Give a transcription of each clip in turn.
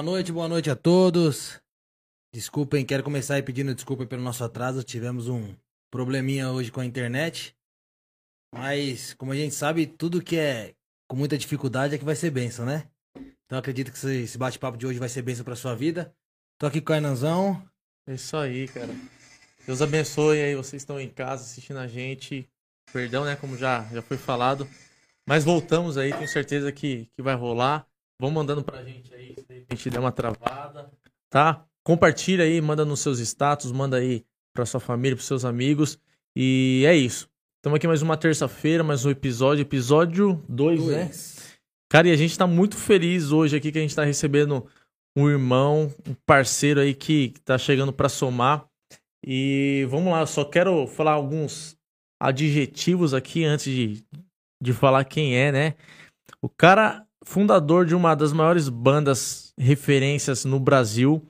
Boa noite, boa noite a todos. Desculpem, quero começar aí pedindo desculpa pelo nosso atraso. Tivemos um probleminha hoje com a internet. Mas, como a gente sabe, tudo que é com muita dificuldade é que vai ser bênção, né? Então acredito que esse bate-papo de hoje vai ser bênção pra sua vida. Tô aqui com o Arnanzão. É isso aí, cara. Deus abençoe aí, vocês estão em casa assistindo a gente. Perdão, né, como já, já foi falado. Mas voltamos aí, tenho certeza que, que vai rolar. Vão mandando pra gente aí, se de repente der uma travada, tá? Compartilha aí, manda nos seus status, manda aí pra sua família, pros seus amigos. E é isso. Estamos aqui mais uma terça-feira, mais um episódio, episódio 2, né? Cara, e a gente tá muito feliz hoje aqui que a gente tá recebendo um irmão, um parceiro aí que tá chegando para somar. E vamos lá, eu só quero falar alguns adjetivos aqui antes de, de falar quem é, né? O cara fundador de uma das maiores bandas referências no Brasil,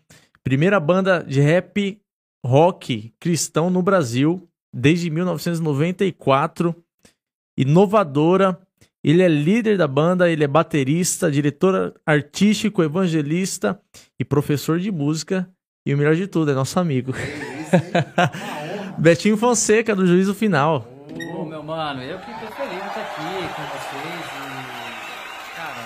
primeira banda de rap rock cristão no Brasil desde 1994, inovadora. Ele é líder da banda, ele é baterista, diretor artístico, evangelista e professor de música. E o melhor de tudo, é nosso amigo. Betinho Fonseca, do Juízo Final. Ô, meu mano, eu que tô feliz de estar aqui com vocês e, cara,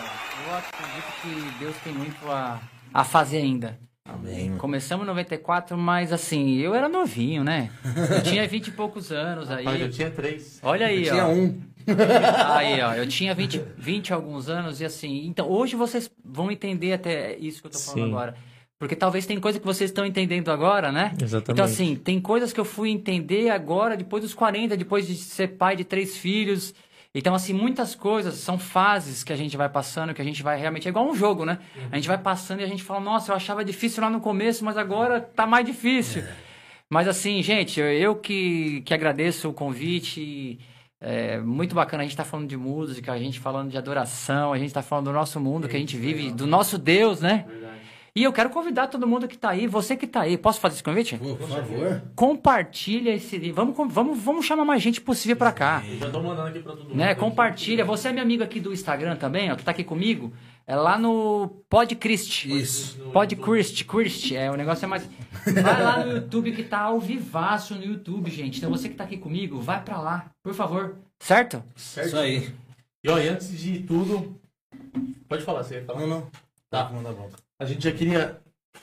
eu acredito que Deus tem muito a, a fazer ainda. Amém. Começamos em 94, mas assim, eu era novinho, né? Eu tinha 20 e poucos anos aí. Rapaz, eu tinha três. Olha aí, Tinha ó. um. Aí, ó, eu tinha 20, 20 e alguns anos e assim, então hoje vocês vão entender até isso que eu tô falando Sim. agora. Porque talvez tem coisa que vocês estão entendendo agora, né? Exatamente. Então assim, tem coisas que eu fui entender agora, depois dos 40, depois de ser pai de três filhos. Então assim, muitas coisas são fases que a gente vai passando, que a gente vai realmente... É igual um jogo, né? A gente vai passando e a gente fala, nossa, eu achava difícil lá no começo, mas agora tá mais difícil. Mas assim, gente, eu- que, que agradeço o convite. É muito bacana a gente tá falando de música, a gente falando de adoração, a gente tá falando do nosso mundo que a gente vive, do nosso Deus, né? E eu quero convidar todo mundo que tá aí, você que tá aí, posso fazer esse convite? Por favor. Compartilha esse livro. Vamos, vamos, vamos chamar mais gente possível pra cá. Já tô mandando aqui pra todo mundo. Né? Compartilha. Você é meu amigo aqui do Instagram também, ó, que tá aqui comigo. É lá no Podchrist. Isso. Podchrist, Christ. É, o negócio é mais. Vai lá no YouTube que tá ao vivaço no YouTube, gente. Então você que tá aqui comigo, vai pra lá, por favor. Certo? Certo? Isso aí. E ó, e antes de tudo. Pode falar, você ia falar? Não, não. Tá. A gente já queria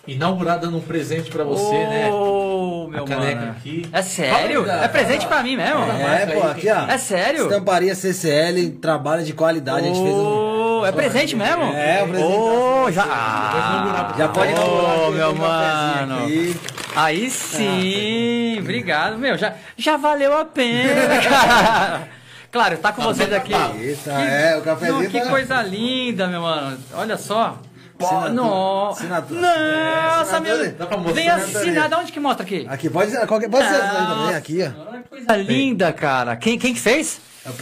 inaugurar dando um presente pra você, né? Ô, meu a caneca mano. aqui. É sério? Fala É presente pra mim mesmo? É, pô, aqui, ó. É sério? Estamparia CCL, trabalho de qualidade. A gente fez um. Ô, É presente mesmo? É, o presente. Ô, já. inaugurar. Já pode Ô, inaugurar aqui, meu tem um cafezinho mano. aqui. Aí sim, obrigado, meu. Já, já valeu a pena, cara. Claro, tá com vocês aqui. Eita, é, o cafezinho que tá- coisa linda, meu mano. Olha só. Pô. Nossa, Assinatura. Nossa, Assinatura. meu. Dá pra mostrar? Vem assinado. Onde que mostra aqui? Aqui, pode ser, qualquer, pode ser também, Nossa, aqui, ó. Coisa linda, cara. Quem, quem que fez?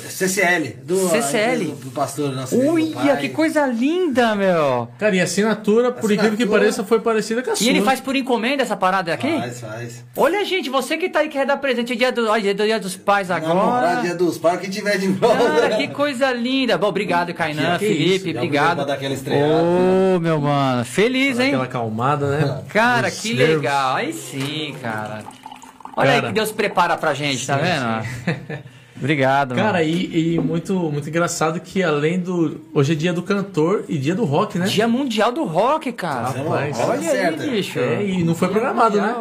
CCL. Do, CCL. Do, do pastor nosso. Uia, que coisa linda, meu. Cara, e a assinatura, por incrível que pareça, foi parecida com a sua. E ele faz por encomenda essa parada aqui? Faz, faz. Olha, gente, você que tá aí quer dar presente, é dia, do, olha, é dia dos pais Namorar, agora. dia dos pais, quem tiver de volta. Cara, que coisa linda. Bom, obrigado, Kainan, Que Felipe, isso, obrigado. estreada. Ô, meu mano, feliz, hein? Aquela acalmada, né? Cara, Os que nervos. legal. Aí sim, cara. Olha aí Cara. que Deus prepara pra gente, tá vendo? Obrigado, Cara, mano. e, e muito, muito engraçado que além do. Hoje é dia do cantor e dia do rock, né? Dia Mundial do Rock, cara. Rapaz, Olha aí, certo. bicho. É, e não foi programado, né?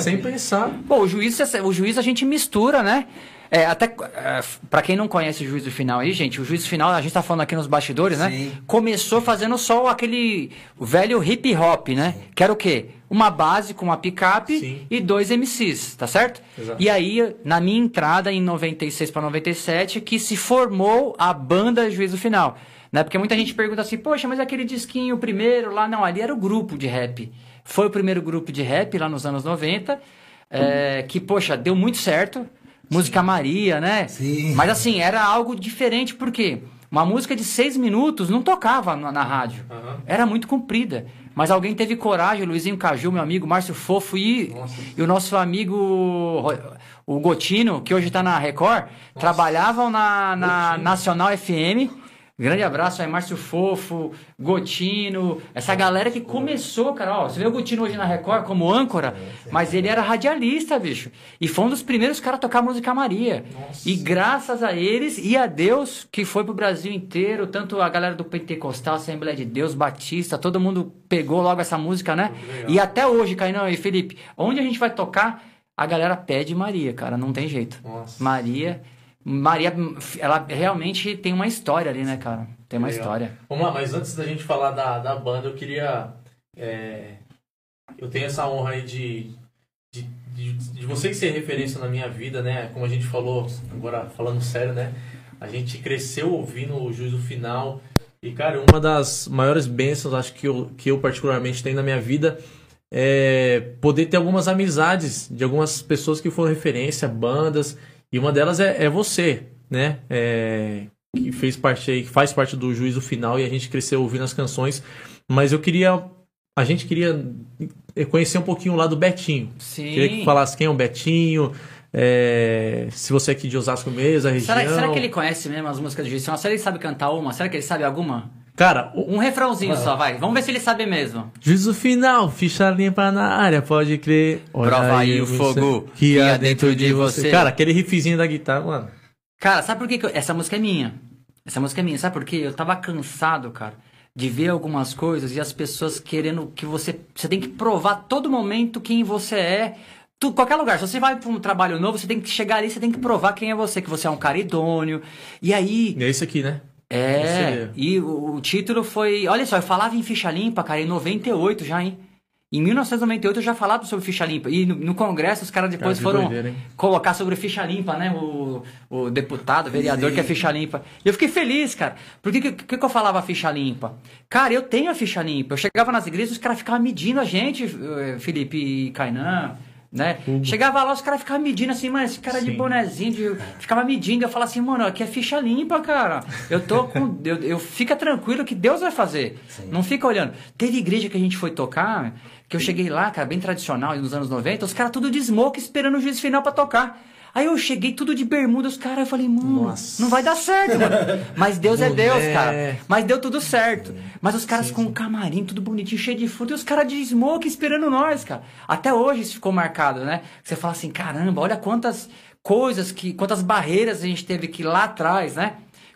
Sem pensar. Pô, o juiz, o juiz a gente mistura, né? É, até é, para quem não conhece o juízo final aí, gente, o juízo final, a gente tá falando aqui nos bastidores, né? Sim. Começou fazendo só aquele velho hip hop, né? Que era o quê? Uma base com uma picape Sim. e dois MCs, tá certo? Exato. E aí, na minha entrada em 96 para 97, que se formou a banda Juízo Final. Né? Porque muita gente pergunta assim, poxa, mas aquele disquinho primeiro lá, não, ali era o grupo de rap. Foi o primeiro grupo de rap lá nos anos 90, é, que, poxa, deu muito certo. Música Maria, né? Sim. Mas assim, era algo diferente, porque uma música de seis minutos não tocava na, na rádio. Era muito comprida. Mas alguém teve coragem, o Luizinho Caju, meu amigo, Márcio Fofo e, e o nosso amigo o Gotino, que hoje está na Record, trabalhavam na, na Nacional FM Grande abraço aí, Márcio Fofo, Gotino, essa galera que começou, cara. Ó, você vê o Gotino hoje na Record como âncora, mas ele era radialista, bicho. E foi um dos primeiros caras a tocar música Maria. Nossa. E graças a eles e a Deus, que foi pro Brasil inteiro, tanto a galera do Pentecostal, Assembleia de Deus, Batista, todo mundo pegou logo essa música, né? E até hoje, Cainão e Felipe, onde a gente vai tocar, a galera pede Maria, cara, não tem jeito. Nossa. Maria. Maria, ela realmente tem uma história ali, né, cara? Tem uma Legal. história. Vamos lá, mas antes da gente falar da, da banda, eu queria. é, eu tenho essa honra aí de, de, de, de você ser referência na minha vida, né? Como a gente falou, agora falando sério, né? A gente cresceu ouvindo o juízo final. E, cara, uma das maiores bênçãos, acho que eu, que eu particularmente tenho na minha vida é poder ter algumas amizades de algumas pessoas que foram referência, bandas. E uma delas é, é você, né? É, que fez parte aí, que faz parte do juízo final e a gente cresceu ouvindo as canções. Mas eu queria. A gente queria conhecer um pouquinho lá do Betinho. Sim. Queria que falasse quem é o Betinho. é, se você é aqui de Osasco mesmo, a região. Será, será que ele conhece mesmo as músicas de Juiz Final? Será que ele sabe cantar uma? Será que ele sabe alguma? Cara, Um refrãozinho só, vai. Vamos ver se ele sabe mesmo. juízo final, ficha limpa na área, pode crer. Olha Prova aí o você- fogo que há dentro de você. Cara, aquele riffzinho da guitarra, mano. Cara, sabe por que, que eu- essa música é minha? Essa música é minha, sabe por quê? Eu tava cansado, cara, de ver algumas coisas e as pessoas querendo que você. Você tem que provar todo momento quem você é. Tu, qualquer lugar, se você vai pra um trabalho novo, você tem que chegar ali, você tem que provar quem é você, que você é um cara idôneo. E aí. E é isso aqui, né? É, e o, o título foi. Olha só, eu falava em ficha limpa, cara, em 98 já, hein? Em 1998 eu já falava sobre ficha limpa. E no, no Congresso os caras depois Cara, foram doideira, colocar sobre ficha limpa, né? O, o deputado, o vereador que é ficha limpa. E eu fiquei feliz, cara. Por que, que, que que eu falava ficha limpa? Cara, eu tenho a ficha limpa. Eu chegava nas igrejas, os caras ficavam medindo a gente, eh, Felipe e Kainan. Né? Chegava lá, os caras ficavam medindo assim, mano, esse cara de Sim. bonezinho, de, ficava medindo. Eu falava assim, mano, aqui é ficha limpa, cara. Eu tô com. eu, eu fica tranquilo que Deus vai fazer. Não fica olhando. Teve igreja que a gente foi tocar, que eu cheguei lá, cara, bem tradicional, nos anos 90, os caras tudo de smoke esperando o juiz final pra tocar. Aí eu cheguei tudo de bermuda, os caras, eu falei, mano, Nossa. não vai dar certo, mano. Mas Deus é Deus, cara. Mas deu tudo certo. Mas os caras com um camarim, tudo bonitinho, cheio de fruta, e os caras de smoke esperando nós, cara. Até hoje isso ficou marcado, né? Você fala assim, caramba, olha quantas coisas que. quantas barreiras a gente teve que ir lá atrás, né?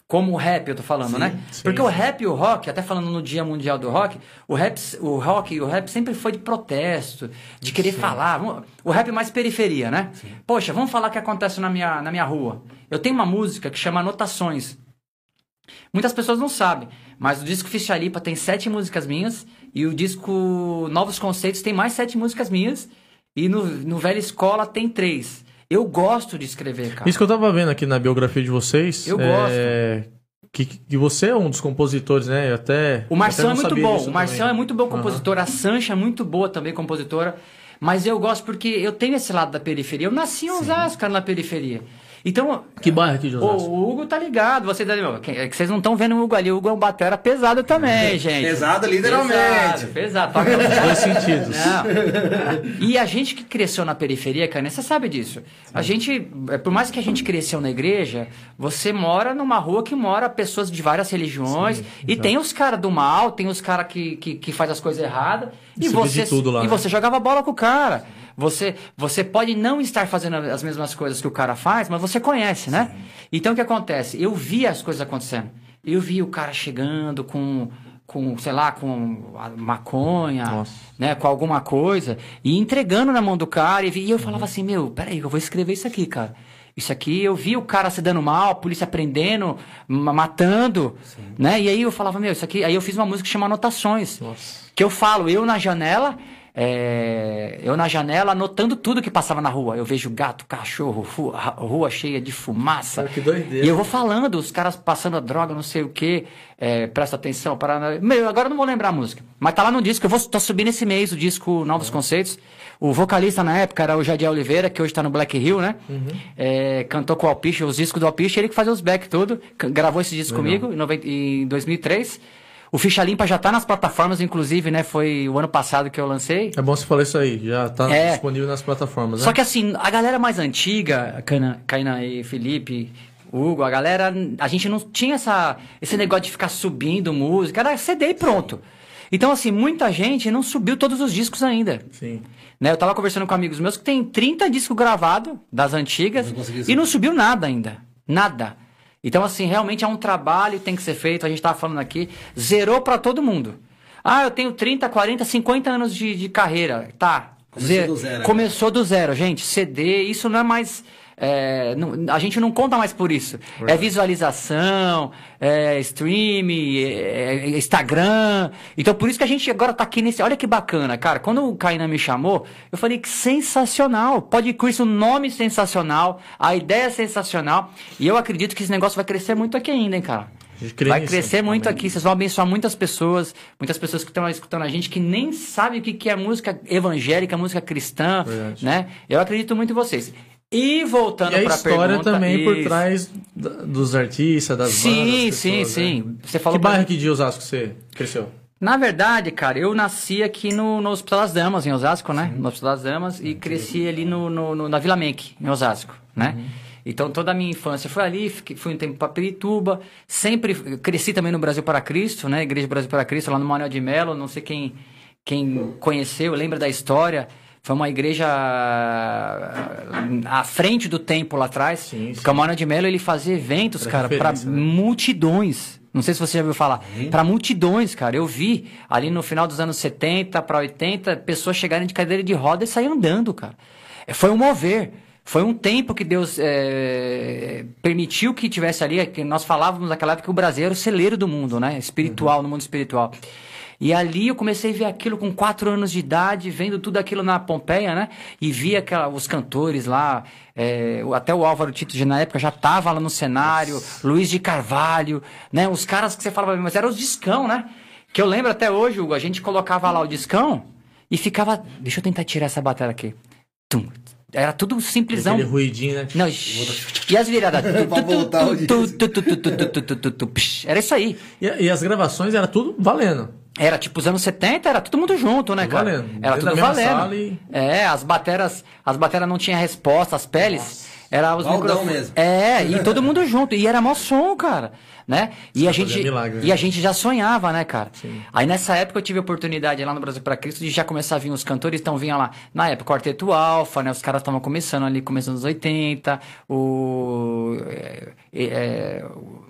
Como o rap, eu tô falando, né? sim, Porque o sim. rap e o rock, até falando no Dia Mundial do Rock, o rap, o rock e o rap sempre foi de protesto, de querer falar. O rap é mais periferia, né? Poxa, vamos falar o que acontece na minha, na minha rua. Eu tenho uma música que chama Anotações. Muitas pessoas não sabem, mas o disco Ficha tem sete músicas minhas e o disco Novos Conceitos tem mais sete músicas minhas e no, no Velha Escola tem três. Eu gosto de escrever, cara. Isso que eu tava vendo aqui na biografia de vocês. Eu é, Que, que você é um dos compositores, né? Eu até. O Marcelo é não muito bom. O Marcelo é muito bom compositor. A Sancha é muito boa também compositora. Mas eu gosto porque eu tenho esse lado da periferia. Eu nasci em Osasco, cara, na periferia. Então, Que bairro aqui de o, Hugo tá ligado. Você tá ligado. Que- é que vocês não estão vendo o Hugo ali. O Hugo é um batera pesado também, gente. Pesado, literalmente. Pesado, pesado. Toca Dois sentidos. não. E a gente que cresceu na periferia, cara, você sabe disso. A gente, é, por mais que a gente cresceu na igreja, você mora numa rua que mora pessoas de várias religiões. e tem os caras do mal, tem os caras que, que, que faz as coisas erradas. E Você vê você, de tudo lá, e né? você jogava bola com o cara. Você, você pode não estar fazendo as mesmas coisas que o cara faz, mas você conhece, né? Então o que acontece? Eu via as coisas acontecendo. Eu vi o cara chegando com, com sei lá, com maconha, Nossa. né, com alguma coisa, e entregando na mão do cara. E, vi- e eu falava assim, meu, peraí, eu vou escrever isso aqui, cara. Isso aqui, eu vi o cara se dando mal, a polícia prendendo, ma- matando, né? E aí eu falava, meu, isso aqui... Aí eu fiz uma música que chama Anotações. Nossa. Que eu falo, eu na janela, é, eu na janela anotando tudo que passava na rua. Eu vejo gato, cachorro, ra- rua cheia de fumaça. Que doideira. E eu vou falando, os caras passando a droga, não sei o que, presta atenção, para. Meu, agora eu não vou lembrar a música. Mas tá lá no disco, eu vou tô subindo esse mês o disco Novos Conceitos. O vocalista na época era o Jadiel Oliveira, que hoje tá no Black Hill, né? É, cantou com o Alpiche, os discos do Alpiche, ele que fazia os back tudo. Gravou esse disco Legal. comigo em, 90 em 2003. O Ficha Limpa já tá nas plataformas, inclusive, né? Foi o ano passado que eu lancei. É bom você falar isso aí. Já tá É. disponível nas plataformas, né? Só que assim, a galera mais antiga, Kainan e Felipe, Hugo, a galera, a gente não tinha essa, esse negócio de ficar subindo música, era CD e pronto. Então, assim, muita gente não subiu todos os discos ainda. Sim. Né? Eu tava conversando com amigos meus que tem 30 discos gravados das antigas Não e não subiu nada ainda. Nada. Então, assim, realmente é um trabalho que tem que ser feito. A gente tava falando aqui, zerou pra todo mundo. Ah, eu tenho 30, 40, 50 anos de, de carreira. Tá. Começou do zero, Começou do zero, gente. CD, isso não é mais. É, não- a gente não conta mais por isso. É visualização, é stream, é, é Instagram. Então por isso que a gente agora tá aqui nesse. Olha que bacana, cara. Quando o Kainan me chamou, eu falei que sensacional. Pode com isso, o nome sensacional, a ideia é sensacional. E eu acredito que esse negócio vai crescer muito aqui ainda, hein, cara. Vai crescer muito Amém. aqui, vocês vão abençoar muitas pessoas, muitas pessoas que estão escutando a gente que nem sabem o que que é música evangélica, música cristã, Verdade. né? Eu acredito muito em vocês. E voltando a para a história pergunta, também por isso. trás da- dos artistas, das Sim, bandas. das sim, pessoas, sim. né? Você falou Que bairro aqui de Osasco você cresceu? Na verdade, cara, eu nasci aqui no, no Hospital das Damas, em Osasco, né? No Hospital das Damas, e cresci ali no, no- no- na Vila Menck, em Osasco, né? Então, toda a minha infância foi ali, fui um tempo para Pirituba, sempre cresci também no Brasil para Cristo, né? Igreja Brasil para Cristo, lá no Manuel de Melo, não sei quem, quem conheceu, lembra da história. Foi uma igreja ah, à frente do tempo lá atrás. Sim, Porque o Manuel de Melo, ele fazia eventos, Era cara, para né? multidões. Não sei se você já ouviu falar. Para multidões, cara. Eu vi ali no final dos anos 70 para 80 pessoas chegarem de cadeira de roda e sair andando, cara. É, Foi um mover. Foi um tempo que Deus é, permitiu que tivesse ali. Que nós falávamos naquela época que o Brasil era o celeiro do mundo, né? Espiritual, no mundo espiritual. E ali eu comecei a ver aquilo com quatro anos de idade, vendo tudo aquilo na Pompeia, né? E vi aquela, os cantores lá, é, até o Álvaro Tito na época já tava lá no cenário, Nossa. Luiz de Carvalho, né? Os caras que você falava, mas eram os discão, né? Que eu lembro até hoje, Hugo, a gente colocava lá o discão e ficava. Deixa eu tentar tirar essa bateria aqui. Tum, era tudo simplesão. Aquele ruidinho, né? Não, e as viradas. pra voltar Era isso aí. E, e, as gravações era tudo valendo. Era tipo os anos 70, era todo mundo junto, né, Tudo cara? valendo. Era tudo valendo. e- É, as bateras, as bateras não tinham resposta, as peles. Era os Baldão microfones. mesmo. É, e todo mundo junto. E era mó som, cara. Né? E a, gente, milagre, né? e a gente já sonhava, né, cara? Aí nessa época eu tive a oportunidade lá no Brasil para Cristo de já começar a vir os cantores, então vinha lá, na época, o Quarteto Alfa, né? Os caras estavam começando ali, começando nos 80, o. é, é, o-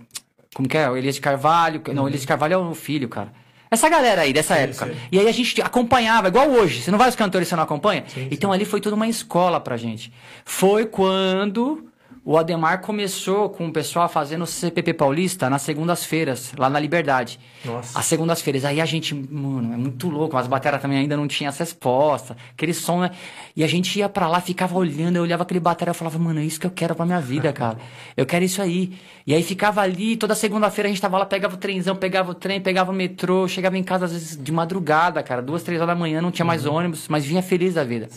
como que é? O Elias de Carvalho. Não, o Elias de Carvalho é o filho, cara. Essa galera aí, dessa época. sim. E aí a gente acompanhava, igual hoje. Você não vai aos cantores e você não acompanha? então ali foi toda uma escola pra gente. Foi quando o Ademar começou com o pessoal fazendo o CPP Paulista nas segundas-feiras, lá na Liberdade. Nossa. As segundas-feiras. Aí a gente, mano, é muito louco. As bateras também ainda não tinham essa resposta. Aquele som, né? E a gente ia pra lá, ficava olhando, eu olhava aquele bateria e falava, mano, é isso que eu quero pra minha vida, cara. Eu quero isso aí. E aí ficava ali, toda segunda-feira a gente tava lá, pegava o trenzão, pegava o trem, pegava o metrô, chegava em casa às vezes de madrugada, cara, duas, três horas da manhã, não tinha mais ônibus, mas vinha feliz da vida.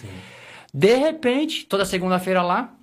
De repente, toda segunda-feira lá,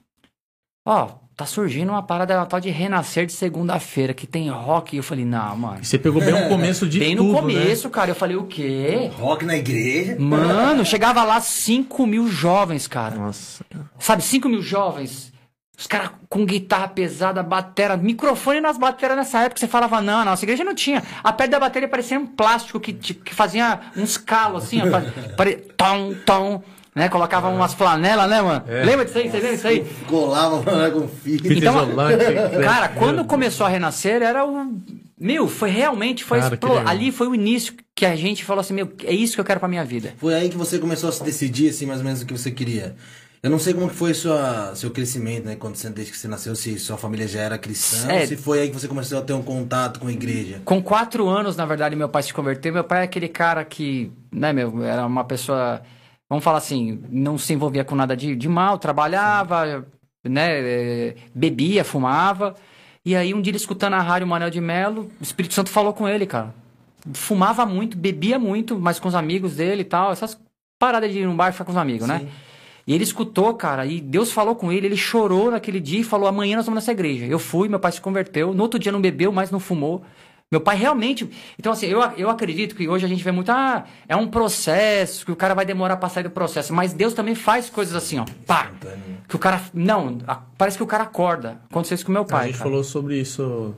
ó, tá surgindo uma parada uma tal de renascer de segunda-feira, que tem rock. E eu falei, não, mano. E você pegou bem o começo de Bem tudo, no né? começo, cara, eu falei, o quê? Rock na igreja. Mano, chegava lá 5 mil jovens, cara. Nossa. Sabe, 5 mil jovens. Os caras com guitarra pesada, batera, microfone nas bateras nessa época. Você falava, não, nossa igreja não tinha. A pedra da bateria parecia um plástico que, que fazia uns calos assim, ó. pare- pare- tom, tom. Né? Colocava umas flanelas, né, mano? É. Lembra disso aí? Você lembra disso aí? Colava mano, com fita. Fita Então, isolante. Cara, quando começou a renascer, era o. Meu, foi realmente. Foi Cara, explo-. Ali foi o início que a gente falou assim: meu, é isso que eu quero pra minha vida. Foi aí que você começou a se decidir, assim, mais ou menos o que você queria. Eu não sei como que foi sua, seu crescimento, né? Quando você, desde que você nasceu, se sua família já era cristã, É. ou se foi aí que você começou a ter um contato com a igreja. Com quatro anos, na verdade, meu pai se converteu. Meu pai é aquele cara que, né, meu, era uma pessoa, vamos falar assim, não se envolvia com nada de, de mal, trabalhava, né, eh, bebia, fumava. E aí, um dia, ele escutando a rádio Manuel de Melo, o Espírito Santo falou com ele, cara. Fumava muito, bebia muito, mas com os amigos dele e tal. Essas paradas de ir num bar e ficar com os amigos, né? E ele escutou, cara, e Deus falou com ele, ele chorou naquele dia e falou: amanhã nós vamos nessa igreja. Eu fui, meu pai se converteu. No outro dia não bebeu, mas não fumou. Meu pai realmente. Então, assim, eu, eu acredito que hoje a gente vê muito. Ah, é um processo, que o cara vai demorar pra sair do processo. Mas Deus também faz coisas assim, ó. Pá! Que o cara. Não, a- parece que o cara acorda. Aconteceu isso com meu a pai. gente cara. falou sobre isso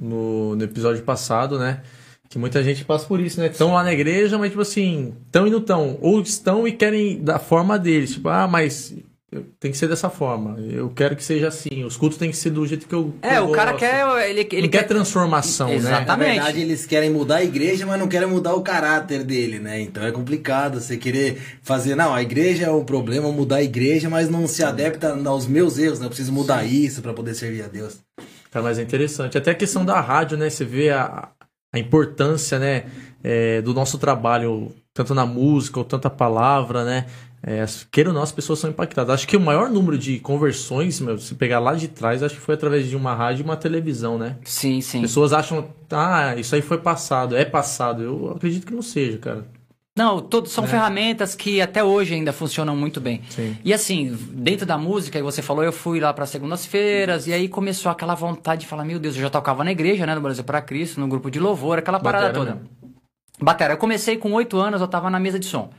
no, no episódio passado, né? Que muita gente passa por isso, né? Estão lá na igreja, mas tipo assim, estão e não estão. Ou estão e querem da forma deles. Tipo, ah, mas tem que ser dessa forma. Eu quero que seja assim. Os cultos têm que ser do jeito que eu. que É, eu o cara gosto. quer. Ele, ele Não quer transformação, né? Exatamente. Na verdade, eles querem mudar a igreja, mas não querem mudar o caráter dele, né? Então é complicado você querer fazer, não, a igreja é o problema, mudar a igreja, mas não se adapta aos meus erros, né? Eu preciso mudar isso pra poder servir a Deus. Cara, mas é interessante. Até a questão da rádio, né? Você vê a, a importância, né? é, do nosso trabalho, tanto na música ou tanta palavra, né? É, queira ou não, as pessoas são impactadas. Acho que o maior número de conversões, meu, se pegar lá de trás, acho que foi através de uma rádio e uma televisão, né? Sim, sim. Pessoas acham, ah, isso aí foi passado, é passado. Eu acredito que não seja, cara. Não, todos são ferramentas que até hoje ainda funcionam muito bem. Sim. E assim, dentro da música, você falou, eu fui lá para segundas-feiras, e aí começou aquela vontade de falar, meu Deus, eu já tocava na igreja, né, no Brasil para Cristo, no grupo de louvor, aquela parada Batera, toda. Batera, eu comecei com oito anos, eu tava na mesa de som.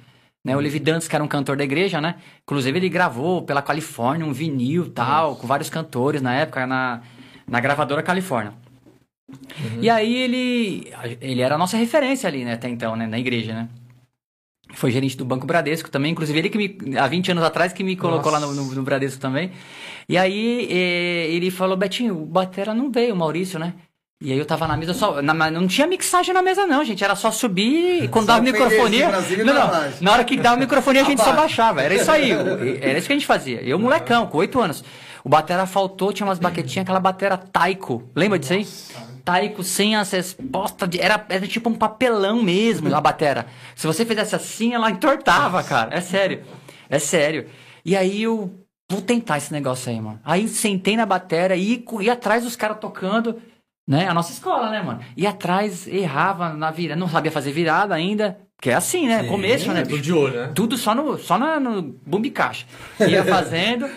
Né, o Levi Dantas, que era um cantor da igreja, né? Inclusive, ele gravou pela Califórnia um vinil tal, com vários cantores na época, na, na gravadora Califórnia. E aí ele, ele era a nossa referência ali, né, até então, né, na igreja, né? Foi gerente do Banco Bradesco também, inclusive ele que me, há 20 anos atrás, que me colocou lá no, no- no Bradesco também. E aí eh, ele falou, Betinho, o Batera não veio, o Maurício, né? E aí eu tava na mesa só. na- não tinha mixagem na mesa, não, gente. Era só subir e quando Só dava microfonia. Não, não. Na hora que dava microfonia, a gente só baixava. Era isso aí. Era isso que a gente fazia. Eu, molecão, com 8 anos. O batera faltou, tinha umas baquetinhas, aquela batera taiko. Lembra disso aí? Taiko sem as respostas. De, era, era tipo um papelão mesmo, a batera. Se você fizesse assim, ela entortava, cara. É sério. É sério. E aí eu. Vou tentar esse negócio aí, mano. Aí sentei na batera e ia atrás dos caras tocando, né? A nossa escola, né, mano? Ia atrás, errava na virada. Não sabia fazer virada ainda. Que é assim, né? Sim. Começo, né? Tudo bicho? de olho, né? Tudo só no, só na, no bumbi caixa. Ia fazendo.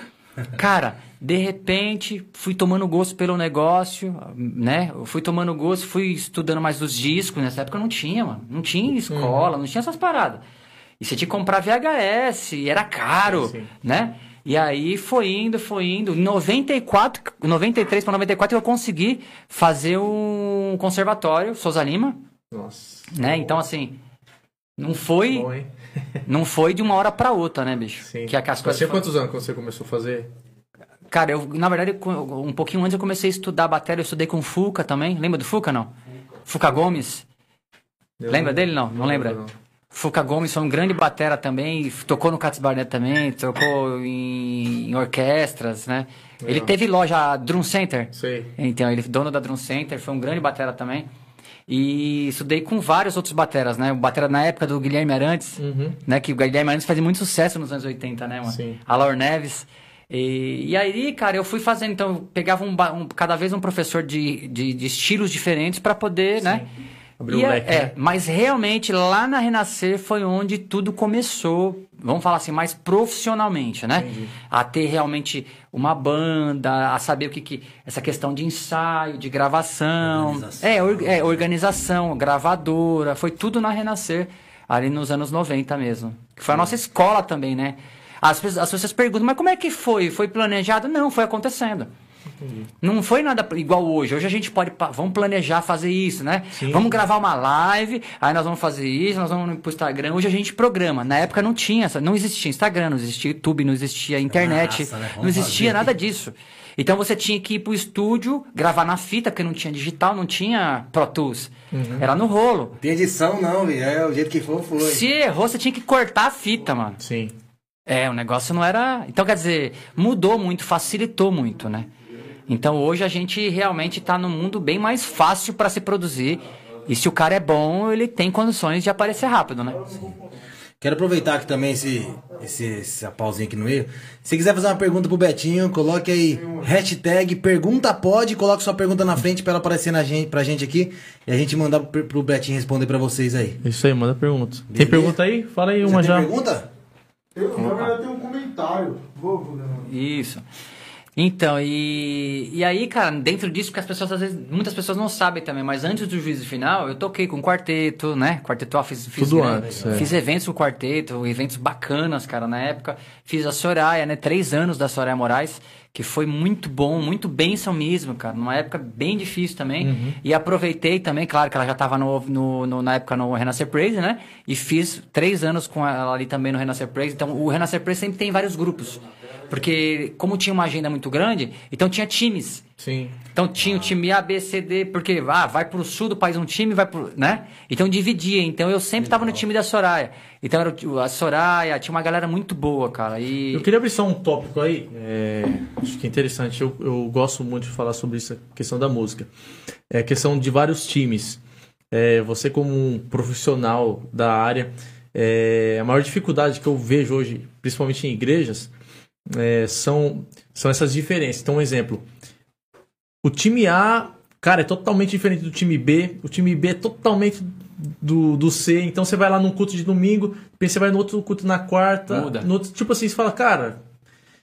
Cara, de repente, fui tomando gosto pelo negócio, né? Eu fui tomando gosto, fui estudando mais os discos. Nessa época não tinha, mano. Não tinha escola, não tinha essas paradas. E você tinha que comprar VHS, e era caro, Sim. né? E aí foi indo, foi indo. Em 94, 93 para 94 eu consegui fazer um conservatório, Souza Lima, Nossa. né? Então assim, não foi Bom, não foi de uma hora pra outra, né, bicho? Sim. Que, é que as Você foram- quantos anos quando você começou a fazer? Cara, eu, na verdade, um pouquinho antes eu comecei a estudar bateria, eu estudei com o Fuca também. Lembra do Fuca, não? Fuca Gomes. Eu Lembra dele, não? Não lembra? lembro, Fuca Gomes foi um grande batera também, tocou no Cats Barnett também, tocou em, em orquestras, né? Ele Legal. teve loja Drum Center. Sei. Então, ele dono da Drum Center, foi um grande batera também. E estudei com vários outros bateras, né? O batera na época do Guilherme Arantes, Uhum. né? Que o Guilherme Arantes fazia muito sucesso nos anos 80, né, mano? Sim. A Laura Neves. E, e aí, cara, eu fui fazendo, então, pegava um, um- cada vez um professor de, de, de estilos diferentes para poder, né? Abriu o é- leque, é, né? mas realmente lá na Renascer foi onde tudo começou, vamos falar assim, mais profissionalmente, né? Entendi. A ter realmente uma banda, a saber o que que. Essa questão de ensaio, de gravação. Organização. É, or- é, organização, gravadora, foi tudo na Renascer, ali nos anos 90 mesmo. Que foi a nossa escola também, né? As, as pessoas perguntam, mas como é que foi? Foi planejado? Não, foi acontecendo. Não foi nada igual hoje. Hoje a gente pode. Vamos planejar fazer isso, né? Sim. Vamos gravar uma live, aí nós vamos fazer isso, nós vamos pro Instagram. Hoje a gente programa. Na época não tinha, essa- não existia Instagram, não existia YouTube, não existia internet, Nossa, né? Não existia fazer. nada disso. Então você tinha que ir pro estúdio, gravar na fita, porque não tinha digital, não tinha Pro Tools. Era no rolo. Tem edição não, velho. É o jeito que for, foi. Se errou, você tinha que cortar a fita, mano. Sim. É, o negócio não era. Então, quer dizer, mudou muito, facilitou muito, né? Então, hoje a gente realmente tá num mundo bem mais fácil para se produzir. E se o cara é bom, ele tem condições de aparecer rápido, né? Quero aproveitar aqui também esse, esse, essa pausinha aqui no meio. Se quiser fazer uma pergunta pro Betinho, coloque aí hashtag pergunta pode, coloque sua pergunta na frente pra ela aparecer na gente, pra gente aqui e a gente mandar pro, pro Betinho responder pra vocês aí. Isso aí, manda pergunta. Tem Beleza. pergunta aí? Fala aí Você uma tem já. pergunta? Eu, na verdade, eu tenho um comentário. Vou, vou. Isso. Então, e, e aí, cara, dentro disso, que as pessoas, às vezes, muitas pessoas não sabem também, mas antes do juízo final, eu toquei com quarteto, né? Quarteto, ó, fiz, fiz, Tudo né? antes, é. fiz eventos com quarteto, eventos bacanas, cara, na época. Fiz a Soraya, né? Três anos da Soraya Moraes, que foi muito bom, muito bênção mesmo, cara. Numa época bem difícil também. Uhum. E aproveitei também, claro que ela já tava no, no, no- na época no Renascer Praise, né? E fiz três anos com ela ali também no Renascer Praise. Então, o Renascer Praise sempre tem vários grupos. Porque, como tinha uma agenda muito grande, então tinha times. Sim. Então tinha o time A, B, C, D, porque ah, vai pro sul do país um time, vai pro. né? Então dividia. Então eu sempre tava no time da Soraya. Então era a Soraya, tinha uma galera muito boa, cara. E. Eu queria abrir só um tópico aí, é, acho que é interessante, eu, eu gosto muito de falar sobre isso, a questão da música. É a questão de vários times. É, você como um profissional da área, é, a maior dificuldade que eu vejo hoje, principalmente em igrejas, é, são, são essas diferenças. Então, um exemplo. O time A, cara, é totalmente diferente do time B. O time B é totalmente do, do C. Então você vai lá num culto de domingo, depois você vai no outro culto na quarta. Muda. no outro- tipo assim, você fala, cara,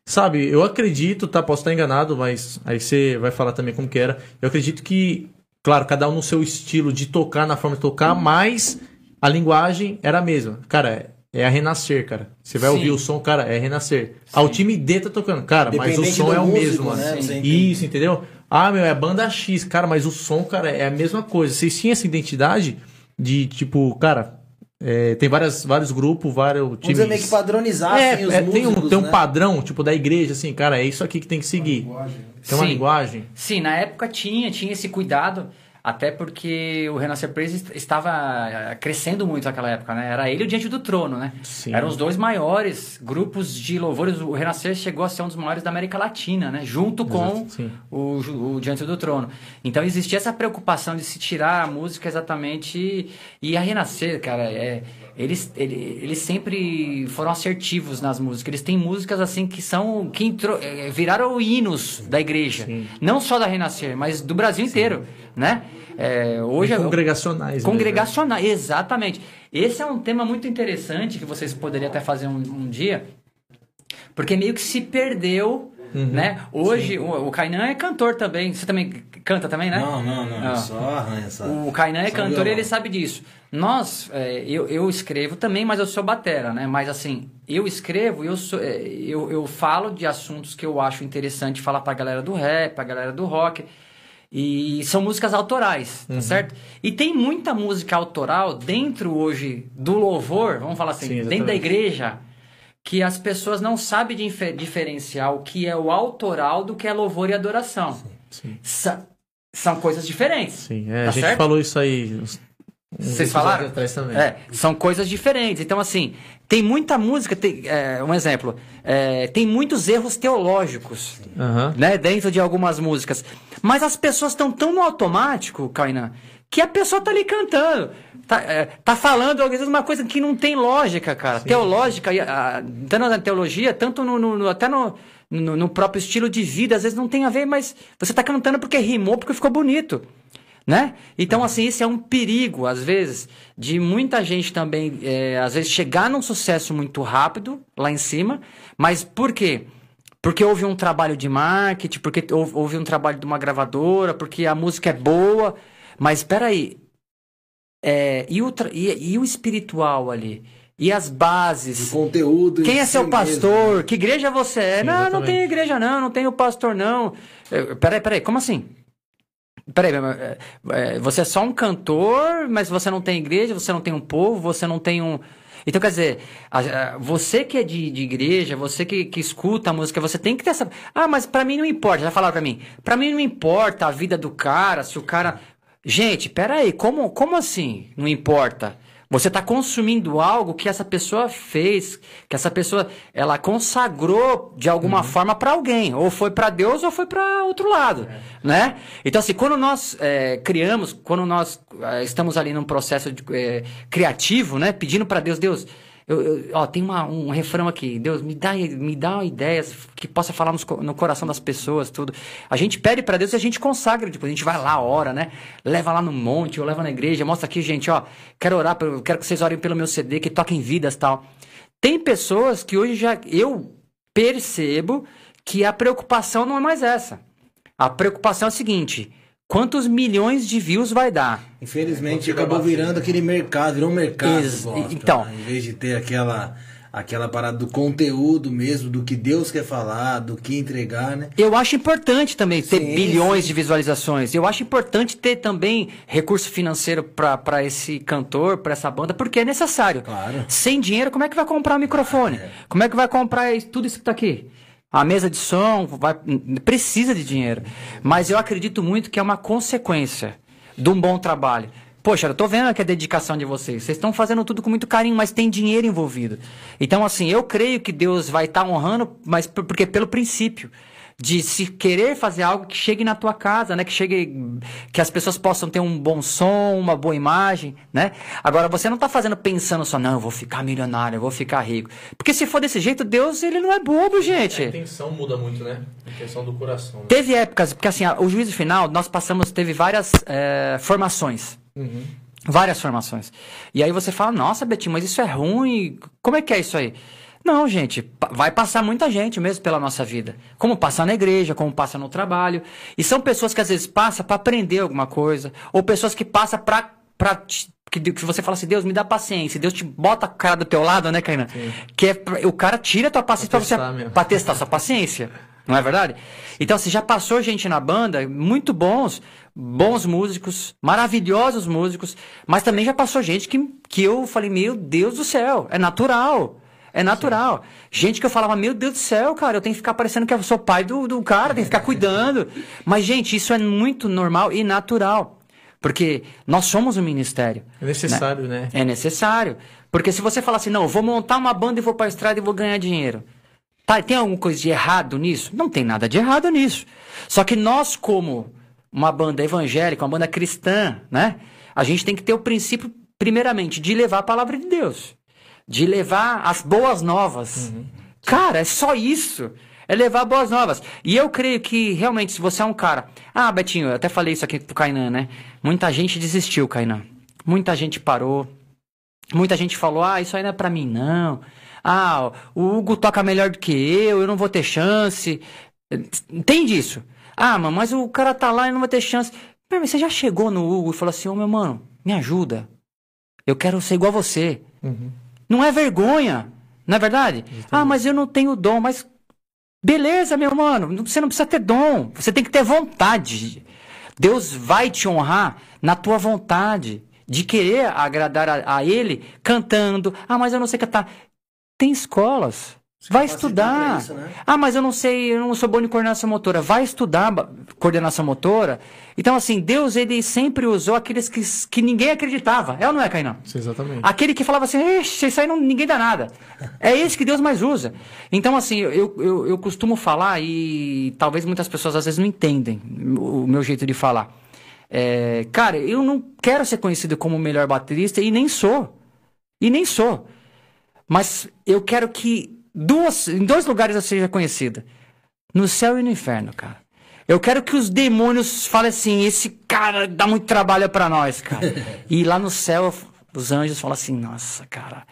sabe, eu acredito, tá? Posso estar enganado, mas aí você vai falar também como que era. Eu acredito que, claro, cada um no seu estilo de tocar, na forma de tocar, mas a linguagem era a mesma. Cara, é a Renascer, cara. Você vai Sim. ouvir o som, cara, é Renascer. Ah, o time D tá tocando. Cara, mas o som é o mesmo, mano. né? Você entende? Isso, entendeu? Ah, meu, é banda X, cara, mas o som, cara, é a mesma coisa. Vocês tinham essa identidade de, tipo, cara, é, tem várias, vários grupos, vários Vamos times. dizer meio que padronizar É, assim, os é, tem, um, músicos, tem um né? padrão, tipo, da igreja, assim, cara, é isso aqui que tem que seguir. Tem uma Sim. linguagem. Sim, na época tinha, tinha esse cuidado, até porque o Renascer est- estava eh, crescendo muito naquela época, né? Era ele e o Diante do Trono, né? Sim. Eram os dois maiores grupos de louvores. O Renascer chegou a ser um dos maiores da América Latina, né? Junto com o, o Diante do Trono. Então existia essa preocupação de se tirar a música exatamente. E a Renascer, cara, é, eles, ele- eles sempre foram assertivos nas músicas. Eles têm músicas assim que são. que entrou- é, viraram hinos da igreja. Sim. Não só da Renascer, mas do Brasil inteiro. Né? É, hoje E é- congregacionais. né? Congregacional, exatamente. Esse é um tema muito interessante que vocês poderiam até fazer um, um dia, porque meio que se perdeu, Uhum. né? Hoje, o, o Kainan é cantor também. Você também canta também, né? Não, não, não. Ah. Só arranha, só. O Kainan é Só cantor e ele sabe disso. Nós, é, eu, eu escrevo também, mas eu sou batera, né? Mas assim, eu escrevo, eu, sou, é, eu, eu falo de assuntos que eu acho interessante falar pra galera do rap, pra galera do rock. E são músicas autorais, Uhum. tá certo? E tem muita música autoral dentro hoje do louvor, vamos falar assim, Sim, dentro da igreja, que as pessoas não sabem dife- diferenciar o que é o autoral do que é louvor e adoração. Sim, Sa- são coisas diferentes. sim. É, Tá a gente certo? falou isso aí. Vocês falaram? Atrás também. É, são coisas diferentes. Então, assim, tem muita música. Tem, é, um exemplo. é, tem muitos erros teológicos né, dentro de algumas músicas. Mas as pessoas estão tão no automático, Kainan, que a pessoa tá ali cantando. Tá, é, tá falando às vezes uma coisa que não tem lógica, cara. Teológica, e, ah, tanto na teologia, tanto no, no- no- até no, no, no próprio estilo de vida, às vezes não tem a ver, mas você tá cantando porque rimou, porque ficou bonito. Né? Então, assim, isso é um perigo, às vezes, de muita gente também, é, às vezes, chegar num sucesso muito rápido lá em cima. Mas por quê? Porque houve um trabalho de marketing, porque houve, houve um trabalho de uma gravadora, porque a música é boa. Mas espera aí. É, e, o tra- e, e o espiritual ali? E as bases? O conteúdo. Quem em é si seu mesmo, pastor? né? Que igreja você é? Sim, não, não exatamente. tenho igreja não, não tenho pastor não. Peraí, peraí, como assim? Peraí, eh, eh, você é só um cantor, mas você não tem igreja, você não tem um povo, você não tem um... Então, quer dizer, você que é de, de igreja, você que, que escuta a música, você tem que ter essa... Ah, mas pra mim não importa, já falaram pra mim. Pra mim não importa a vida do cara, se o cara... Gente, peraí, como, como assim? Não importa? Você está consumindo algo que essa pessoa fez, que essa pessoa ela consagrou de alguma forma para alguém, ou foi para Deus ou foi para outro lado, né? Então assim, quando nós é, criamos, quando nós é, estamos ali num processo de, é, criativo, né, pedindo para Deus, Deus, eu, eu- ó, tem uma- um refrão aqui, Deus me dá me dá ideias que possa falar nos no, coração das pessoas, tudo. A gente pede para Deus e a gente consagra, depois a gente vai lá, ora, né? Leva lá no monte, ou leva na igreja, mostra aqui, gente, ó, quero orar, quero que vocês orem pelo meu CD, que toquem vidas, tal. Tem pessoas que hoje já eu percebo que a preocupação não é mais essa. A preocupação é o seguinte: quantos milhões de views vai dar? Infelizmente acabou virando aquele mercado, virou um mercado. Ex- então. né? Em vez de ter aquela, aquela parada do conteúdo mesmo, do que Deus quer falar, do que entregar, né? Eu acho importante também ter Sim, bilhões sim. de visualizações. Eu acho importante ter também recurso financeiro para esse cantor, para essa banda, porque é necessário. Claro. Sem dinheiro, como é que vai comprar um microfone? Como é que vai comprar tudo isso que tá aqui? A mesa de som vai, precisa de dinheiro. Mas eu acredito muito que é uma consequência de um bom trabalho. Poxa, eu tô vendo aqui a dedicação de vocês. Vocês estão fazendo tudo com muito carinho, mas tem dinheiro envolvido. Então, assim, eu creio que Deus vai estar honrando, mas por- porque pelo princípio de se querer fazer algo que chegue na tua casa, né? Que chegue, que as pessoas possam ter um bom som, uma boa imagem, né? Agora você não tá fazendo pensando só, não, eu vou ficar milionário, eu vou ficar rico. Porque se for desse jeito, Deus, ele não é bobo, gente. A intenção muda muito, né? A intenção do coração. né? Teve épocas, porque assim, o juízo final, nós passamos, teve várias eh, formações. Várias formações. E aí você fala, nossa, Betinho, mas isso é ruim. Como é que é isso aí? Não, gente, vai passar muita gente mesmo pela nossa vida. Como passa na igreja, como passa no trabalho. E são pessoas que às vezes passam para aprender alguma coisa. Ou pessoas que passam pra. pra te- que, que você fala assim, Deus me dá paciência. Deus te bota a cara do teu lado, né, Kainan? Que é o cara tira a tua paciência Pra pra você. testar mesmo. Pra testar sua paciência. Não é verdade? Então, assim, já passou gente na banda, muito bons, bons músicos, maravilhosos músicos, mas também já passou gente que, que eu falei, meu Deus do céu, é natural. É natural. Gente que eu falava, meu Deus do céu, cara, eu tenho que ficar parecendo que eu sou pai do, do cara, tenho que ficar cuidando. Mas, gente, isso é muito normal e natural. Porque nós somos um ministério. É necessário, né? É necessário. Porque se você falar assim, não, eu vou montar uma banda e vou pra estrada e vou ganhar dinheiro. Tá, tem alguma coisa de errado nisso? Não tem nada de errado nisso. Só que nós, como uma banda evangélica, uma banda cristã, né? A gente tem que ter o princípio, primeiramente, de levar a palavra de Deus. De levar as boas novas. Cara, é só isso. É levar boas novas. E eu creio que, realmente, se você é um cara. Ah, Betinho, eu até falei isso aqui pro Kainan, né? Muita gente desistiu, Kainan. Muita gente parou. Muita gente falou, ah, isso aí não é pra mim, não. Ah, o Hugo toca melhor do que eu, eu não vou ter chance. Entende isso? Ah, mano, mas o cara tá lá e não vai ter chance. Meu, você já chegou no Hugo e falou assim, ô meu mano, me ajuda. Eu quero ser igual a você. Não é vergonha, não é verdade? Ah, mas eu não tenho dom, mas beleza, meu mano, você não precisa ter dom, você tem que ter vontade. Deus vai te honrar na tua vontade de querer agradar a, a Ele cantando. Ah, mas eu não sei cantar. Tem escolas. Vai estudar. isso, né? Ah, mas eu não sei, eu não sou bom em coordenação motora. Vai estudar coordenação motora. Então, assim, Deus, ele sempre usou aqueles que, que ninguém acreditava. É ou não é, Cainã? Exatamente. Aquele que falava assim, Ixi, isso aí não, ninguém dá nada. É esse que Deus mais usa. Então, assim, eu, eu, eu costumo falar, e talvez muitas pessoas às vezes não entendem o, o meu jeito de falar. É, cara, eu não quero ser conhecido como o melhor baterista e nem sou. E nem sou. Mas eu quero que duas, em dois lugares eu seja conhecida. No céu e no inferno, cara. Eu quero que os demônios falem assim, esse cara dá muito trabalho pra nós, cara. e lá no céu, os anjos falam assim, nossa, cara,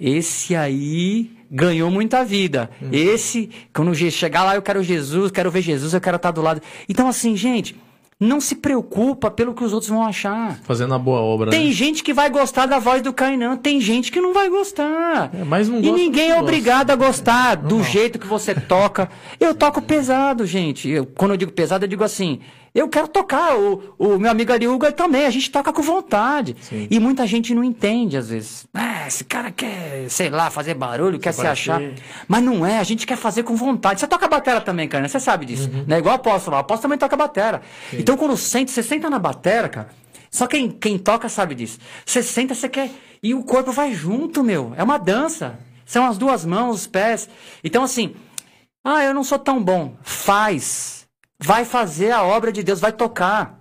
esse aí ganhou muita vida. Esse, quando chegar lá, eu quero Jesus, quero ver Jesus, eu quero estar do lado. Então, assim, gente, não se preocupa pelo que os outros vão achar. Fazendo a boa obra. Tem né? gente que vai gostar da voz do Kainan, tem gente que não vai gostar. É, mas não e gosta, ninguém é gosta. obrigado a gostar do Normal. jeito que você toca. Eu toco pesado, gente. Eu- quando eu digo pesado, eu digo assim. Eu quero tocar. O, o meu amigo ele também. A gente toca com vontade. Sim. E muita gente não entende, às vezes. Ah, esse cara quer, sei lá, fazer barulho, quer se achar. Mas não é, a gente quer fazer com vontade. Você toca batera também, cara, você sabe disso. Não é igual o apóstolo. O apóstolo também toca batera. Então, quando sente, você senta na batera, cara. Só quem, quem toca sabe disso. Você senta, você quer. E o corpo vai junto, meu. É uma dança. São as duas mãos, os pés. Então, assim. Ah, eu não sou tão bom. Faz. Vai fazer a obra de Deus, vai tocar.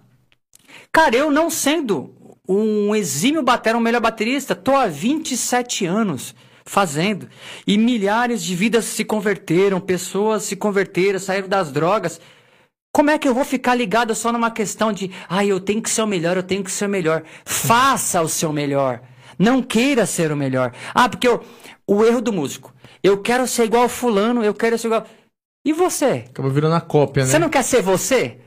Cara, eu não sendo um exímio batera, um melhor baterista, tô há 27 anos fazendo. E milhares de vidas se converteram, pessoas se converteram, saíram das drogas. Como é que eu vou ficar ligado só numa questão de, ah, eu tenho que ser o melhor, eu tenho que ser o melhor. Faça o seu melhor. Não queira ser o melhor. Ah, porque eu- o erro do músico. Eu quero ser igual fulano, eu quero ser igual. E você? Acaba virando a cópia, né? Você não quer ser você?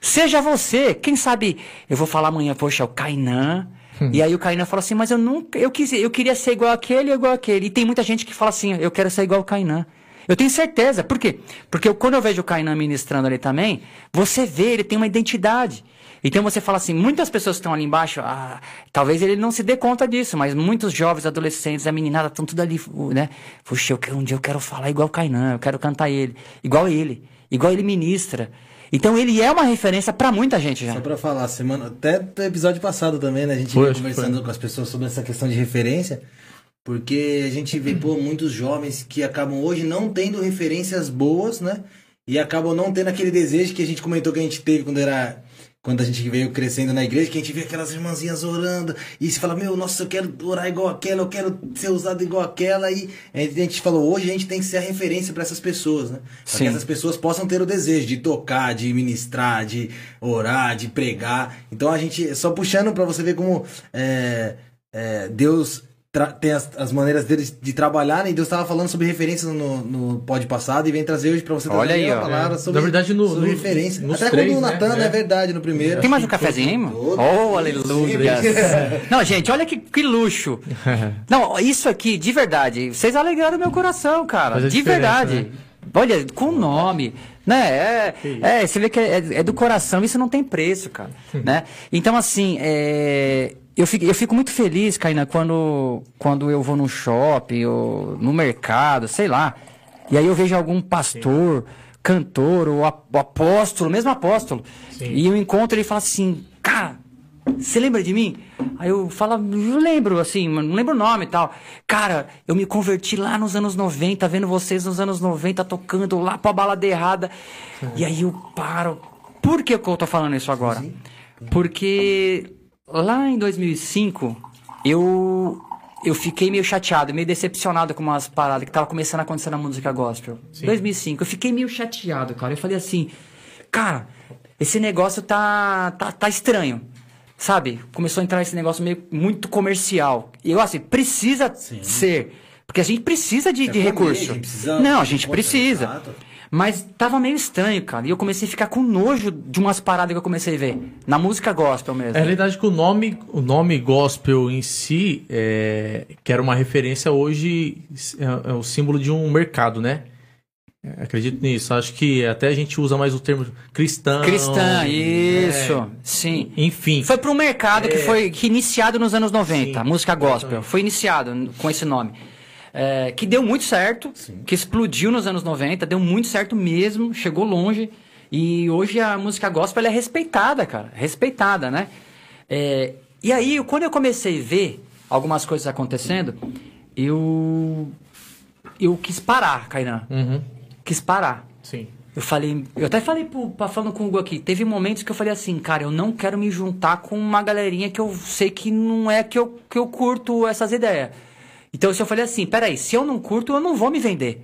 Seja você. Quem sabe eu vou falar amanhã, poxa, o Kainan. E aí o Kainan fala assim, mas eu nunca, eu quis, eu queria ser igual aquele, igual aquele. E tem muita gente que fala assim, eu quero ser igual o Kainan. Eu tenho certeza. Por quê? Porque eu, quando eu vejo o Kainan ministrando ali também, você vê, ele tem uma identidade. Então você fala assim, muitas pessoas que estão ali embaixo, ah, talvez ele não se dê conta disso, mas muitos jovens, adolescentes, a meninada estão tudo ali, né? Puxa, eu quero, um dia eu quero falar igual o Kainan, eu quero cantar ele, igual ele, igual ele ministra. Então ele é uma referência pra muita gente já. Só pra falar, semana, até no episódio passado também, né? A gente Foi, conversando com as pessoas sobre essa questão de referência. Porque a gente vê, pô, muitos jovens que acabam hoje não tendo referências boas, né? E acabam não tendo aquele desejo que a gente comentou que a gente teve quando era. Quando a gente veio crescendo na igreja, que a gente vê aquelas irmãzinhas orando, e se fala, meu, nossa, eu quero orar igual aquela, eu quero ser usado igual aquela, e a gente falou, hoje a gente tem que ser a referência para essas pessoas, né? Para que essas pessoas possam ter o desejo de tocar, de ministrar, de orar, de pregar. Então a gente, só puxando para você ver como é, é, Deus tem as, as maneiras deles de trabalhar, né? E Deus estava falando sobre referências no, no pod passado e vem trazer hoje para você Olha aí, uma ó. palavra É. sobre, Na verdade, no- sobre no- referência. nos Até três, quando o né? Natan, É. é verdade, no primeiro. Tem mais um cafezinho, irmão? Todo. Oh, aleluia. Não, gente, olha que, que luxo. Não, isso aqui, de verdade, vocês alegraram meu coração, cara. De verdade. né? Olha, com nome, né? É, é, você vê que é, é do coração, isso não tem preço, cara. né? Então, assim, é, eu, fico, eu fico muito feliz, Kainan, quando, quando eu vou num shopping ou no mercado, sei lá. E aí eu vejo algum pastor, cantor, ou ap- apóstolo, mesmo apóstolo. Sim. E eu encontro ele e falo assim, cara, você lembra de mim? Aí eu falo, eu lembro, assim, não lembro o nome e tal. Cara, eu me converti lá nos anos 90, vendo vocês nos anos 90 tocando lá pra balada errada. E aí eu paro. Por que que eu tô falando isso agora? Porque lá em 2005, eu eu fiquei meio chateado, meio decepcionado com umas paradas que tava começando a acontecer na música gospel. 2005, eu fiquei meio chateado, cara. Eu falei assim, cara, esse negócio tá, tá, tá estranho. Sabe? Começou a entrar esse negócio meio muito comercial. E eu assim, precisa ser. Porque a gente precisa de, de comer, recurso. a gente precisa- Não, a gente precisa. Mas tava meio estranho, cara. E eu comecei a ficar com nojo de umas paradas que eu comecei a ver. Na música gospel mesmo. É a realidade que o nome, o nome gospel em si, é, que era uma referência hoje, é, é o símbolo de um mercado, né? É, Acredito nisso. Acho que até a gente usa mais o termo cristão. Cristã, é, isso. Sim. enfim. Foi para um mercado que É. foi que iniciado nos anos 90, Sim, música gospel. exatamente. Foi iniciado com esse nome. É, que deu muito certo, que explodiu nos anos 90, deu muito certo mesmo, chegou longe. E hoje a música gospel é respeitada, cara. Respeitada, né? É, e aí, quando eu comecei a ver algumas coisas acontecendo, eu. Eu quis parar, Kainan. Uhum, Quis parar. sim. Eu falei, eu até falei pro, pra- falando com o Hugo aqui, teve momentos que eu falei assim, cara, eu não quero me juntar com uma galerinha que eu sei que não é que eu, que eu curto essas ideias. Então se eu falei assim, peraí, se eu não curto, eu não vou me vender.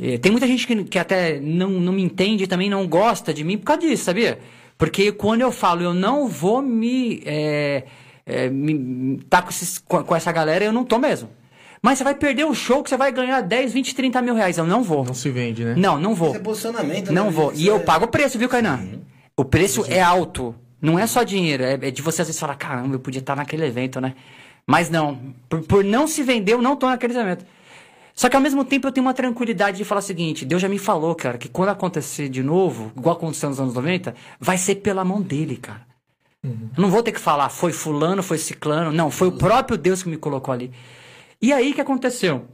Eh, Tem muita gente que, que até não, não me entende também, não gosta de mim por causa disso, sabia? Porque quando eu falo, eu não vou me. É, é, me tá com, esses- com, com essa galera, eu não tô mesmo. Mas você vai perder o show que você vai ganhar 10, 20, 30 mil reais. Eu não vou. Não se vende, né? Não, não vou. Isso é posicionamento, Não né? vou. E eu é- pago o preço, viu, Kainan? O preço é alto. Não é só dinheiro. É, é de você às vezes falar, caramba, eu podia estar naquele evento, né? Mas não. Por, por não se vender, eu não tô naquele evento. Só que ao mesmo tempo eu tenho uma tranquilidade de falar o seguinte: Deus já me falou, cara, que quando acontecer de novo, igual aconteceu nos anos 90, vai ser pela mão dele, cara. Eu não vou ter que falar, foi fulano, foi ciclano. Não, foi o próprio Deus que me colocou ali. E aí o que aconteceu?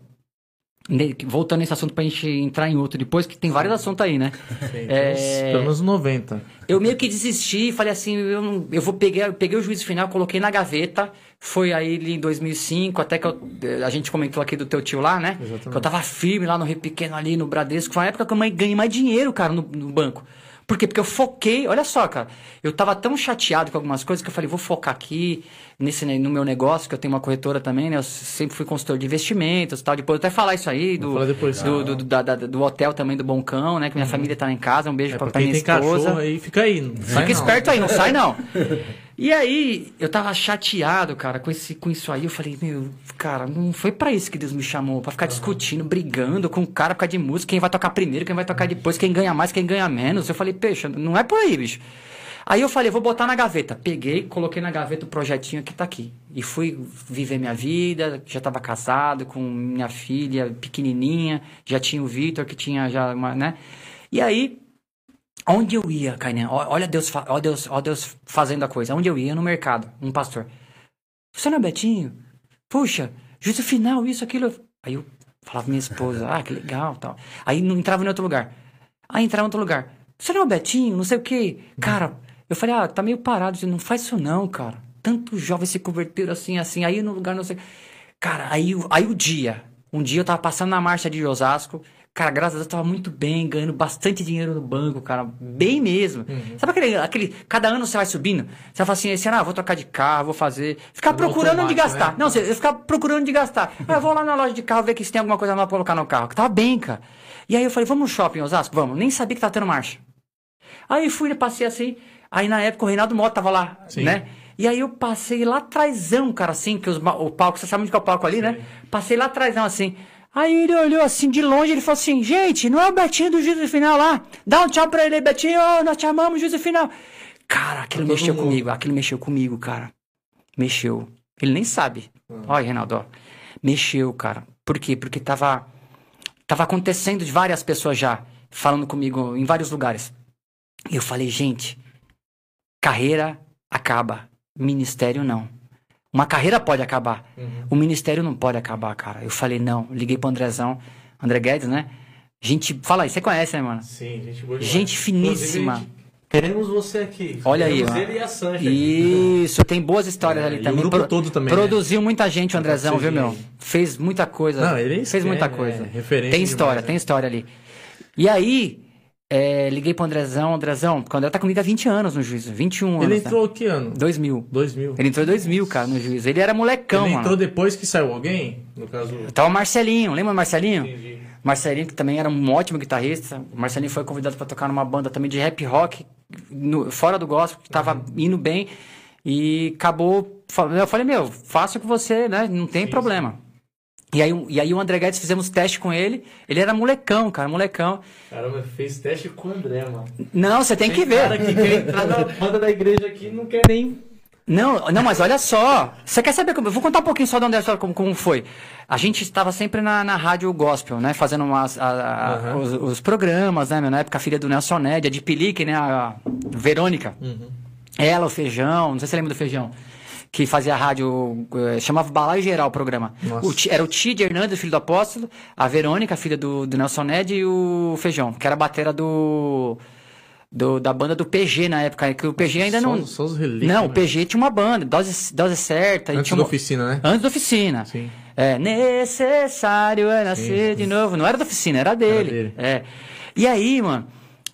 Voltando nesse assunto pra gente entrar em outro depois, que tem vários assuntos aí, né? É, Pelo menos 90. eu meio que desisti, falei assim, eu, não- eu vou pegar, eu peguei o juízo final, coloquei na gaveta. Foi aí em 2005, até que eu- a gente comentou aqui do teu tio lá, né? Exatamente. Que eu tava firme lá no Rio Pequeno ali no Bradesco. Foi uma época que eu ganhei mais dinheiro, cara, no, no banco. Por quê? Porque eu foquei, olha só, cara. Eu tava tão chateado com algumas coisas que eu falei, vou focar aqui nesse no meu negócio, que eu tenho uma corretora também, né? Eu sempre fui consultor de investimentos e tal. Depois eu até falar isso aí do, depois. do, do, do- da- da- do hotel também do Boncão, né? Que minha família tá lá em casa. Um beijo É, pra, pra minha esposa. aí, fica aí. Fica não. esperto aí, não sai não. E aí, eu tava chateado, cara, com, esse, com isso aí. Eu falei, meu, cara, não foi pra isso que Deus me chamou. Pra ficar discutindo, brigando com o cara por causa de música. Quem vai tocar primeiro, quem vai tocar depois, quem ganha mais, quem ganha menos. Eu falei, peixe, não é por aí, bicho. Aí eu falei, vou botar na gaveta. Peguei, coloquei na gaveta o projetinho que tá aqui. E fui viver minha vida. Já tava casado com minha filha pequenininha. Já tinha o Vitor, que tinha já uma, né? E aí, onde eu ia, Kainan? Olha Deus, ó Deus, ó Deus fazendo a coisa. Onde eu ia? No mercado. Um pastor. Você não é Betinho? Puxa, juízo final, isso, aquilo. Aí eu falava minha esposa, ah, que legal, tal. Aí não entrava em outro lugar. Aí entrava em outro lugar. Você não é Betinho? Não sei o quê. Cara, eu falei, ah, tá meio parado. Disse, Não faz isso não, cara. Tantos jovens se converteram assim, assim. Aí no lugar, não sei. Cara, aí, aí o dia. Um dia eu tava passando na marcha de Osasco. Cara, graças a Deus, eu tava muito bem, ganhando bastante dinheiro no banco, cara. Bem mesmo. Sabe aquele, aquele. Cada ano você vai subindo? Você vai falar assim, esse ano, ah, vou trocar de carro, vou fazer. Ficar No procurando onde gastar. né? Não, você ficar procurando onde gastar. Ah, eu vou lá na loja de carro ver que se tem alguma coisa nova pra colocar no carro. Que tava bem, cara. E aí eu falei, vamos no shopping, Osasco? Vamos. Nem sabia que tava tendo marcha. Aí fui, passei assim. Aí na época o Reinaldo Mota tava lá, Sim. né? E aí eu passei lá atrásão, cara, assim, que os, o palco, você sabe onde que é o palco ali, né? Passei lá atrásão, assim. Aí ele olhou assim, de longe, ele falou assim, gente, não é o Betinho do juízo final lá? Dá um tchau pra ele Betinho, nós te amamos, juízo final. Cara, aquilo todo mexeu mundo. comigo, aquilo mexeu comigo, cara. Mexeu. Ele nem sabe. Olha, Reinaldo, ó. Mexeu, cara. Por quê? Porque tava, tava acontecendo de várias pessoas já, falando comigo em vários lugares. E eu falei, gente, carreira acaba, ministério não. Uma carreira pode acabar, o ministério não pode acabar, cara. Eu falei, não. Liguei pro Andrezão, André Guedes, né? Gente, fala aí, você conhece, né, mano? Sim, gente boa demais. Gente finíssima. Queremos você aqui. Olha aí, Queremos ó. ele e a Sanja aqui. Isso, tem boas histórias É, ali e o também. grupo todo também, né? Produziu muita gente, o Andrezão, viu, meu? Fez muita coisa. Não, ele fez muita é, coisa. é, referência tem história, demais, né? tem história ali. E aí, é, liguei pro Andrezão, Andrezão, porque o André tá comigo há 20 anos no juízo, 21 anos. Ele entrou que ano? 2000. 2000. Ele entrou em 2000, cara, no juízo. Ele era molecão, Ele mano. entrou depois que saiu alguém? No caso. Tava o Marcelinho, lembra o Marcelinho? Entendi. Marcelinho, que também era um ótimo guitarrista. O Marcelinho foi convidado pra tocar numa banda também de rap rock, no- fora do gospel, que tava indo bem. E acabou. Eu falei, meu, faça com você, né? Não tem problema. E aí, o- e aí o André Guedes fizemos teste com ele. Ele era molecão, cara, molecão. Caramba, fez teste com o André, mano. Não, você tem que ver. cara que quer entrar na banda da igreja aqui não quer nem. Não, não, mas olha só. Você quer saber como? Eu vou contar um pouquinho só do André como, como foi. A gente estava sempre na, na rádio gospel, né? Fazendo umas, a- a- Aham. os, os programas, né? Na época, a filha do Nelson Ned, a de Pelique, né? A Verônica. Ela, o Feijão, não sei se você lembra do Feijão. Que fazia a rádio, eh, chamava Balaio Geral o programa. O era o Tid Hernandes, filho do apóstolo, a Verônica, filha do, do Nelson Ned, e o Feijão, que era a batera do, do- da banda do PG na época, que o PG ainda Só não... só os relíquios, não, o né? PG tinha uma banda, dose, dose certa. Antes da uma- oficina, né? Antes da oficina. Sim. É, necessário é nascer de novo. Não era da oficina, era dele. dele. É. E aí, mano,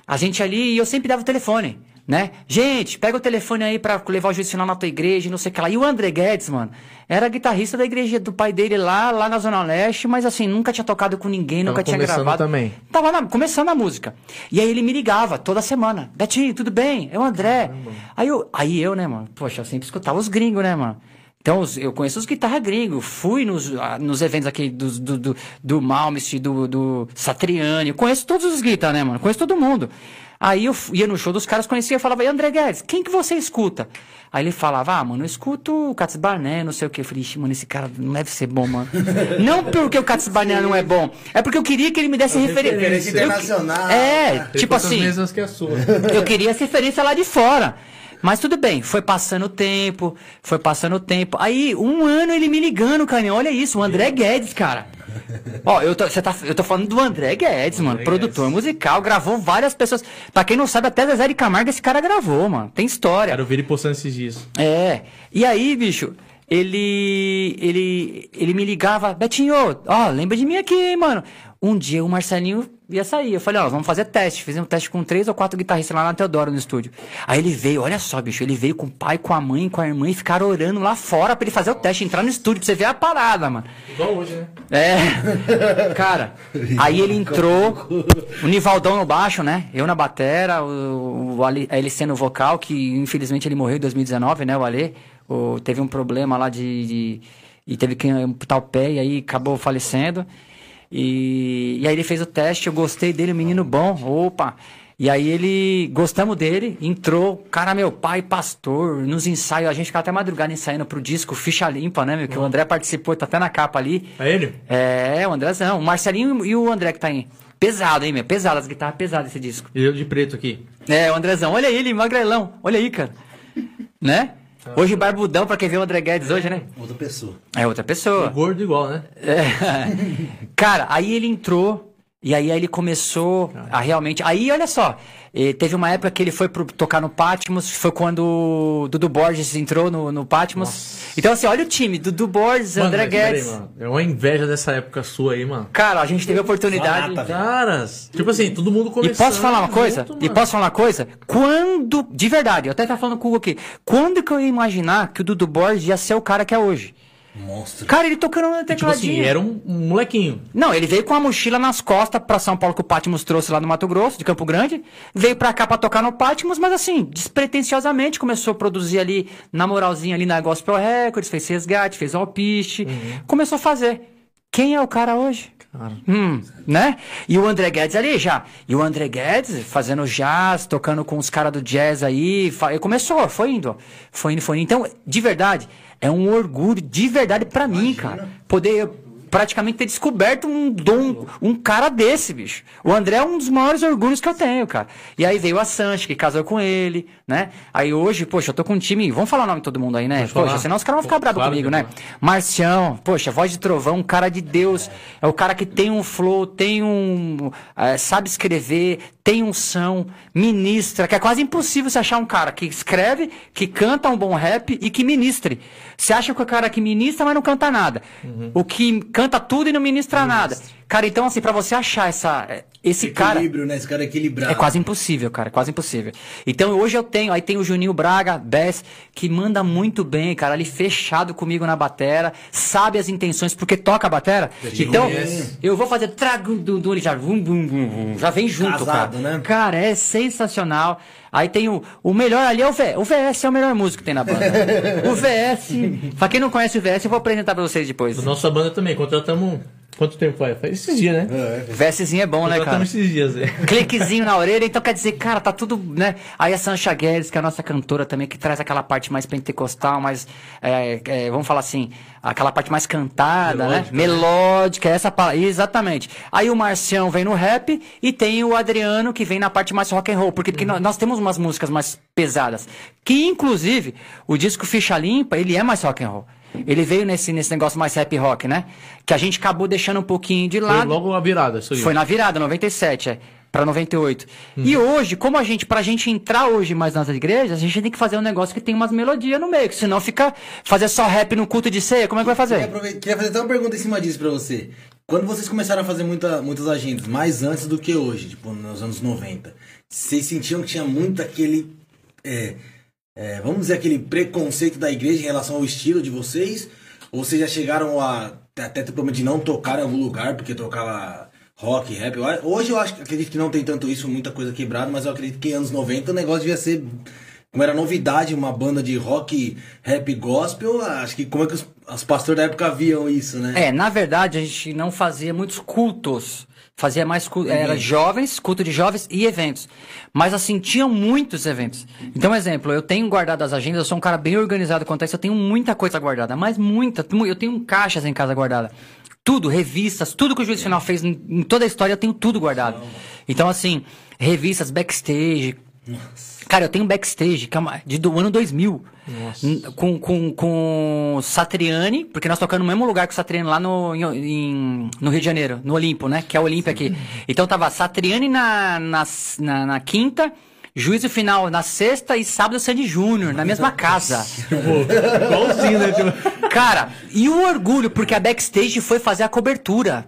a gente ali, e eu sempre dava o telefone, né? Gente, pega o telefone aí pra levar o juiz final na tua igreja, e não sei o que lá. E o André Guedes, mano, era guitarrista da igreja do pai dele lá, lá na Zona Leste, mas assim, nunca tinha tocado com ninguém, nunca tinha gravado. também. Tava na- começando a música. E aí ele me ligava toda semana. Betinho, tudo bem? É o André. Aí eu, aí eu, né, mano? Poxa, eu sempre escutava os gringos, né, mano? Então, eu conheço os guitarra gringos. Fui nos, ah, nos eventos aqui do, do, do, do Malmsteen, do, do Satriani. Eu conheço todos os guitarras, né, mano? Conheço todo mundo. Aí eu ia no show dos caras, conhecia, eu falava, e André Guedes, quem que você escuta? Aí ele falava, ah, mano, eu escuto o Cats Barné, não sei o que. Eu falei, mano, esse cara não deve ser bom, mano. não porque o Cats Barné não é bom, é porque eu queria que ele me desse referência. referência internacional. É, Tem tipo assim, mesmas que a sua. eu queria essa referência lá de fora. Mas tudo bem, foi passando o tempo, foi passando o tempo. Aí, um ano ele me ligando, cara. Olha isso, o André Guedes, cara. Ó, eu tô, você tá, eu tô falando do André Guedes, mano. Produtor musical, gravou várias pessoas. Pra quem não sabe, até Zezé de Camargo esse cara gravou, mano. Tem história. Quero ver ele postando esses dias. É. E aí, bicho, ele ele ele me ligava, Betinho, ó, lembra de mim aqui, hein, mano. Um dia o Marcelinho ia sair. Eu falei, ó, vamos fazer teste. Fizemos um teste com três ou quatro guitarristas lá na Teodoro, no estúdio. Aí ele veio, olha só, bicho, ele veio com o pai, com a mãe, com a irmã e ficaram orando lá fora pra ele fazer o teste, entrar no estúdio, pra você ver a parada, mano. Igual hoje, né? É. Cara, aí ele entrou, o Nivaldão no baixo, né? Eu na batera, o, o Ale, a LC no vocal, que infelizmente ele morreu em 2019, né, o Ale. O, teve um problema lá de, de e teve que amputar o pé e aí acabou falecendo. E, e aí ele fez o teste, eu gostei dele, menino bom, opa. E aí ele, gostamos dele, entrou, cara, meu pai, pastor, nos ensaios, a gente ficava até madrugada ensaiando pro disco Ficha Limpa, né, meu? Que o André participou, tá até na capa ali. É ele? É, o Andrézão, o Marcelinho e o André que tá aí. Pesado, hein, meu? Pesado, as guitarras pesadas esse disco. E eu de preto aqui. É, o Andrezão, olha ele, magrelão, olha aí, cara. Né? Hoje barbudão pra quem vê o André Guedes hoje, né? Outra pessoa. É outra pessoa. Gordo igual, né? É. Cara, aí ele entrou e aí, aí ele começou a realmente. Aí, olha só, eh, teve uma época que ele foi pro, tocar no Patmos, foi quando o Dudu Borges entrou no, no Patmos. Então, assim, olha o time: Dudu Borges, Mano, André Guedes. mano. É uma inveja dessa época sua aí, mano. Cara, a gente teve a oportunidade. Caras, tipo assim, todo mundo E começando. posso falar uma coisa? junto, E posso falar uma coisa? Quando. De verdade, eu até tava falando com o Hugo aqui. Quando que eu ia imaginar que o Dudu Borges ia ser o cara que é hoje? Monstro. Cara, ele tocando no Tipo tecladinho. assim, era um, um molequinho. Não, ele veio com a mochila nas costas pra São Paulo que o Patmos trouxe lá no Mato Grosso, de Campo Grande. Veio pra cá pra tocar no Patmos, mas assim, despretensiosamente começou a produzir ali, na moralzinha ali na Gospel Records, fez resgate, fez alpiste, começou a fazer. Quem é o cara hoje? Cara. Hum, né? E o André Guedes ali já. E o André Guedes fazendo jazz, tocando com os caras do jazz aí. Começou, foi indo. Foi indo, foi indo. Então, de verdade, é um orgulho de verdade pra mim, cara. Poder praticamente ter descoberto um dom, um cara desse, bicho. O André é um dos maiores orgulhos que eu tenho, cara. E aí veio a Sanche, que casou com ele, né? Aí hoje, poxa, eu tô com um time. Vamos falar o nome de todo mundo aí, né? Pode Poxa, falar. senão os caras vão ficar Claro bravos comigo, que né? Marcião, poxa, voz de trovão, um cara de Deus. É o cara que tem um flow, tem um. eh, sabe escrever, tem um som, ministra, que é quase impossível você achar um cara que escreve, que canta um bom rap e que ministre. Você acha que o cara que ministra, mas não canta nada. Uhum. O que canta tudo e não ministra nada. Cara, então, assim, pra você achar essa, esse cara. Equilíbrio, né? Esse cara equilibrado. É quase impossível, cara, é quase impossível. Então hoje eu tenho, aí tem o Juninho Braga, Bess, que manda muito bem, cara, ali fechado comigo na batera, sabe as intenções, porque toca a batera. te Então, conhece. eu vou fazer trago do, do ele já, vum, bum, bum, bum, já vem junto, Casado, cara. né? Cara, é sensacional. Aí tem o, o melhor ali é o VS. O VS é o melhor músico que tem na banda. o VS, pra quem não conhece o VS, eu vou apresentar pra vocês depois. Nossa banda também, contratamos. Quanto tempo faz? Faz esses dias, né? É, VSzinho é bom, né, cara? Esses dias, é. cliquezinho na orelha, então quer dizer, cara, tá tudo, né? Aí a Sancha Guedes, que é a nossa cantora também, que traz aquela parte mais pentecostal, mais, é, é, vamos falar assim, aquela parte mais cantada, né? Melódica, né? Melódica, essa palavra, exatamente. Aí o Marcião vem no rap e tem o Adriano que vem na parte mais rock and roll, porque, porque nós, nós temos umas músicas mais pesadas, que inclusive o disco Ficha Limpa, ele é mais rock and roll. Ele veio nesse, nesse negócio mais rap rock, né? Que a gente acabou deixando um pouquinho de Foi lado. logo a virada, isso aí. Foi na virada, 97, é. Pra 98. E hoje, como a gente, pra gente entrar hoje mais nas igrejas, a gente tem que fazer um negócio que tem umas melodias no meio, que senão fica fazer só rap no culto de ceia, como é que vai Queria, fazer? aprove- queria fazer até uma pergunta em cima disso pra você. Quando vocês começaram a fazer muita, muitas agendas, mais antes do que hoje, tipo, nos anos 90, vocês sentiam que tinha muito aquele. é, é, vamos dizer, aquele preconceito da igreja em relação ao estilo de vocês? Ou vocês já chegaram a até ter problema de não tocar em algum lugar porque tocava rock, rap? Hoje eu acho, acredito que não tem tanto isso, muita coisa quebrada, mas eu acredito que anos 90 o negócio devia ser. Como era novidade, uma banda de rock, rap gospel, acho que como é que os, os pastores da época viam isso, né? É, na verdade, a gente não fazia muitos cultos. Fazia mais culto, era jovens, culto de jovens e eventos. Mas assim, tinham muitos eventos. Então, exemplo, eu tenho guardado as agendas, eu sou um cara bem organizado quanto a isso, eu tenho muita coisa guardada, mas muita, mu- eu tenho caixas em casa guardada. Tudo, revistas, tudo que o Juiz Final fez em toda a história, eu tenho tudo guardado. Então, assim, revistas, backstage. Cara, eu tenho backstage que é uma- de, do ano 2000. N- Com, com, com Satriani, porque nós tocamos no mesmo lugar que o Satriani lá no, em- no Rio de Janeiro, no Olimpo, né? Que é o Olimpo aqui. Então tava Satriani na, na, na, na quinta, juízo final na sexta e sábado Sandy Júnior, na mesma casa. Igualzinho, né? Cara, e o orgulho, porque a backstage foi fazer a cobertura.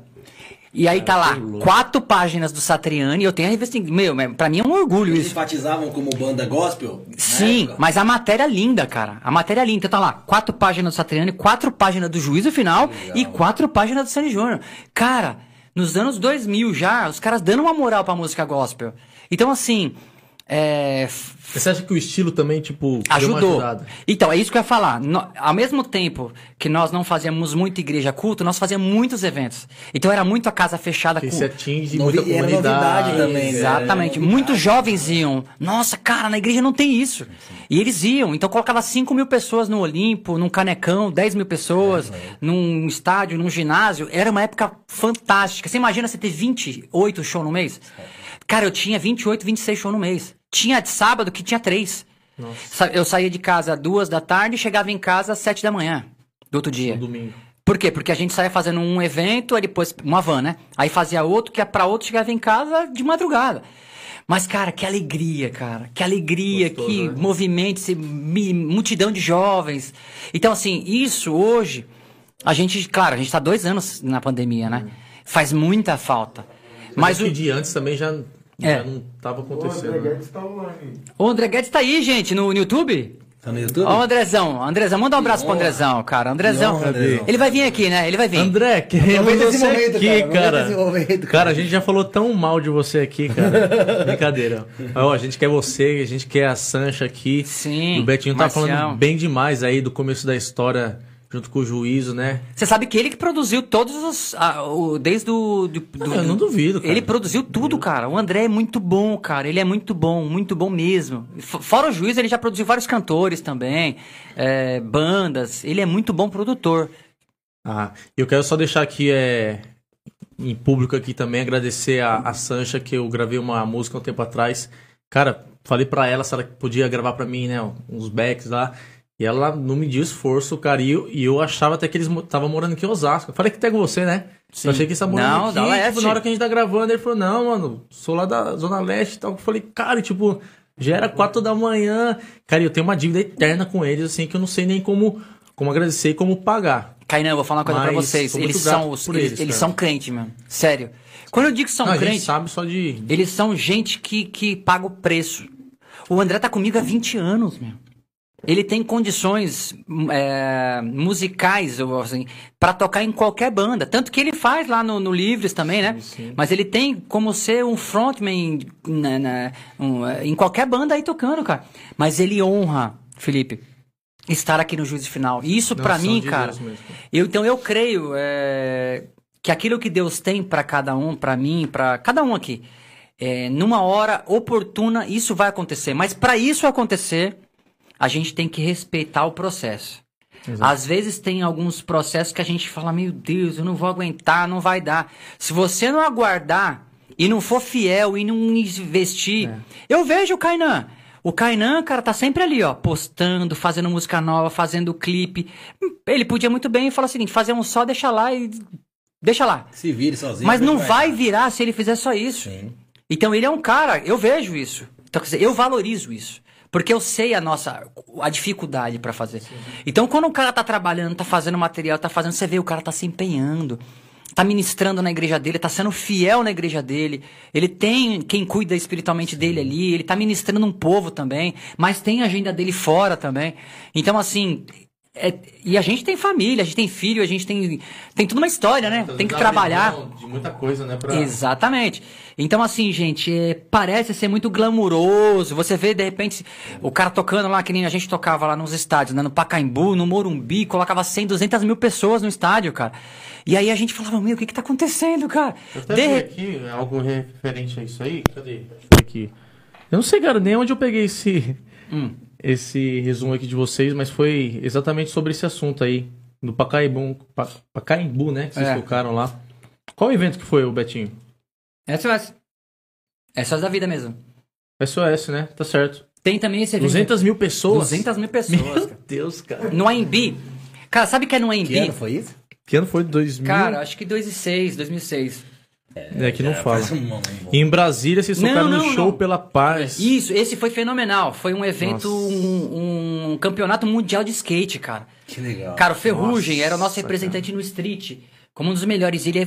E aí tá lá, quatro páginas do Satriani, eu tenho a revista. Meu, pra mim é um orgulho Eles isso. enfatizavam como banda gospel? Sim, mas a matéria é linda, cara. A matéria é linda. Então tá lá, quatro páginas do Satriani, quatro páginas do Juízo Final e quatro páginas do Sandy Júnior. Cara, nos anos 2000 já, os caras dando uma moral pra música gospel. Então, assim, é, Você acha que o estilo também, tipo, ajudou. Então, é isso que eu ia falar. No- ao mesmo tempo que nós não fazíamos muito igreja culto, nós fazíamos muitos eventos. Então era muito a casa fechada se atinge Novi- muita era comunidade. novidade também, né? Exatamente. Era Muitos jovens iam. Nossa, cara, na igreja não tem isso. E eles iam. Então colocava 5 mil pessoas no Olimpo, num Canecão, 10 mil pessoas, num estádio, num ginásio. Era uma época fantástica. Você imagina você ter 28 shows no mês? Cara, eu tinha 28, 26 shows no mês. Tinha de sábado que tinha três. Sa- Eu saía de casa às duas da tarde e chegava em casa às sete da manhã do outro dia. No domingo. Por quê? Porque a gente saía fazendo um evento, aí depois uma van, né? Aí fazia outro, que é pra outro chegava em casa de madrugada. Mas, cara, que alegria, cara. Que alegria, Gostoso, que né? movimento, esse multidão de jovens. Então, assim, isso hoje, a gente, claro, a gente tá dois anos na pandemia, né? Faz muita falta. Mas Mas o de antes também já, É. já não tava O acontecendo. André né? Guedes tá online. o André Guedes tá aí, gente, no, no YouTube. Tá no YouTube? Ó, o Andrezão. Andrezão, manda um abraço pro. Andrezão, cara. Andrezão. Que honra, Andrezão. Ele vai vir aqui, né? Ele vai vir. André, queremos você momento, aqui, cara. Cara. momento, Cara, a gente já falou tão mal de você aqui, cara. Brincadeira. Ó, a gente quer você, a gente quer a Sancha aqui. Sim, o Betinho tá Marcião. falando bem demais aí do começo da história, junto com o juízo, né? Você sabe que ele que produziu todos os. ah, o- desde o. Do, do- Ah, eu não duvido, cara. Ele produziu tudo, cara. O André é muito bom, cara. Ele é muito bom, muito bom mesmo. Fora o juiz, ele já produziu vários cantores também, é, bandas. Ele é muito bom produtor. Ah, eu quero só deixar aqui é, em público aqui também agradecer a, a Sancha que eu gravei uma música um tempo atrás. Cara, falei pra ela se ela podia gravar pra mim, né, uns backs lá. E ela não mediu esforço, cara. E eu, e eu achava até que eles estavam morando aqui em Osasco. Eu falei que até com você, né? Sim. Eu achei que eles estavam morando Não, aqui. tipo, na hora que a gente tá gravando, ele falou, não, mano, sou lá da Zona Leste e tal. Eu falei, cara, tipo, já era quatro da manhã. Cara, eu tenho uma dívida eterna com eles, assim, que eu não sei nem como, como agradecer e como pagar. Kainan, eu vou falar uma coisa pra Mas vocês. sou Eles são, os, eles, eles, eles são crente, mano. Sério. Quando eu digo que são Não, a gente crente, sabe só de. eles são gente que, que paga o preço. O André tá comigo há 20 anos, meu. Ele tem condições é, musicais, assim, para tocar em qualquer banda. Tanto que ele faz lá no, no Livres também, né? Mas ele tem como ser um frontman na- na- um, é, em qualquer banda aí tocando, cara. Mas ele honra, Felipe, estar aqui no Juízo Final. E isso são mim, de cara. Eu, então eu creio é, que aquilo que Deus tem pra cada um, pra mim, pra cada um aqui, é, numa hora oportuna isso vai acontecer. Mas pra isso acontecer, a gente tem que respeitar o processo. Às vezes tem alguns processos que a gente fala, meu Deus, eu não vou aguentar, não vai dar. Se você não aguardar e não for fiel e não investir, eu vejo o Kainan. O Kainan, cara, tá sempre ali, ó, postando, fazendo música nova, fazendo clipe. Ele podia muito bem falar o seguinte, fazer um só, deixa lá e deixa lá. Se vire sozinho. Mas não vai virar se ele fizer só isso. Sim. Então ele é um cara, eu vejo isso. Então, quer dizer, eu valorizo isso. Porque eu sei a nossa a dificuldade pra fazer. Então, quando o cara tá trabalhando, tá fazendo material, tá fazendo, você vê o cara tá se empenhando, tá ministrando na igreja dele, tá sendo fiel na igreja dele. Ele tem quem cuida espiritualmente dele ali, ele tá ministrando um povo também, mas tem a agenda dele fora também. Então, assim, é- e a gente tem família, a gente tem filho, a gente tem tem toda uma história, né? Tem que trabalhar. De muita coisa, né? Pra... Exatamente. Então, assim, gente, é, parece ser muito glamuroso. Você vê, de repente, o cara tocando lá, que nem a gente tocava lá nos estádios, né? No Pacaembu, no Morumbi, colocava 100, 200 mil pessoas no estádio, cara. E aí a gente falava, meu, o que que tá acontecendo, cara? Eu até De aqui algo referente a isso aí. Cadê? Deixa eu ver aqui. Eu não sei, cara, nem onde eu peguei esse, Hum. Esse resumo aqui de vocês, mas foi exatamente sobre esse assunto aí. Do Pacaembu, Pa- Pacaembu né? Que vocês É. tocaram lá. Qual evento que foi, o Betinho? SOS. SOS da vida mesmo. SOS, né? Tá certo. Tem também esse evento. 200 mil pessoas. 200 mil pessoas. Meu cara. Deus, cara. No AMB. Cara, sabe o que é no Que AMB? ano foi isso? Que ano foi? 2000? Cara, acho que 2006, 2006. É que não É, fala. faz um- E em Brasília vocês Não, tocaram no show não. pela paz. Isso, esse foi fenomenal. Foi um evento, um, um campeonato mundial de skate, cara. Que legal. Cara, o Ferrugem Nossa, era o nosso representante no street. Como um dos melhores. Ele é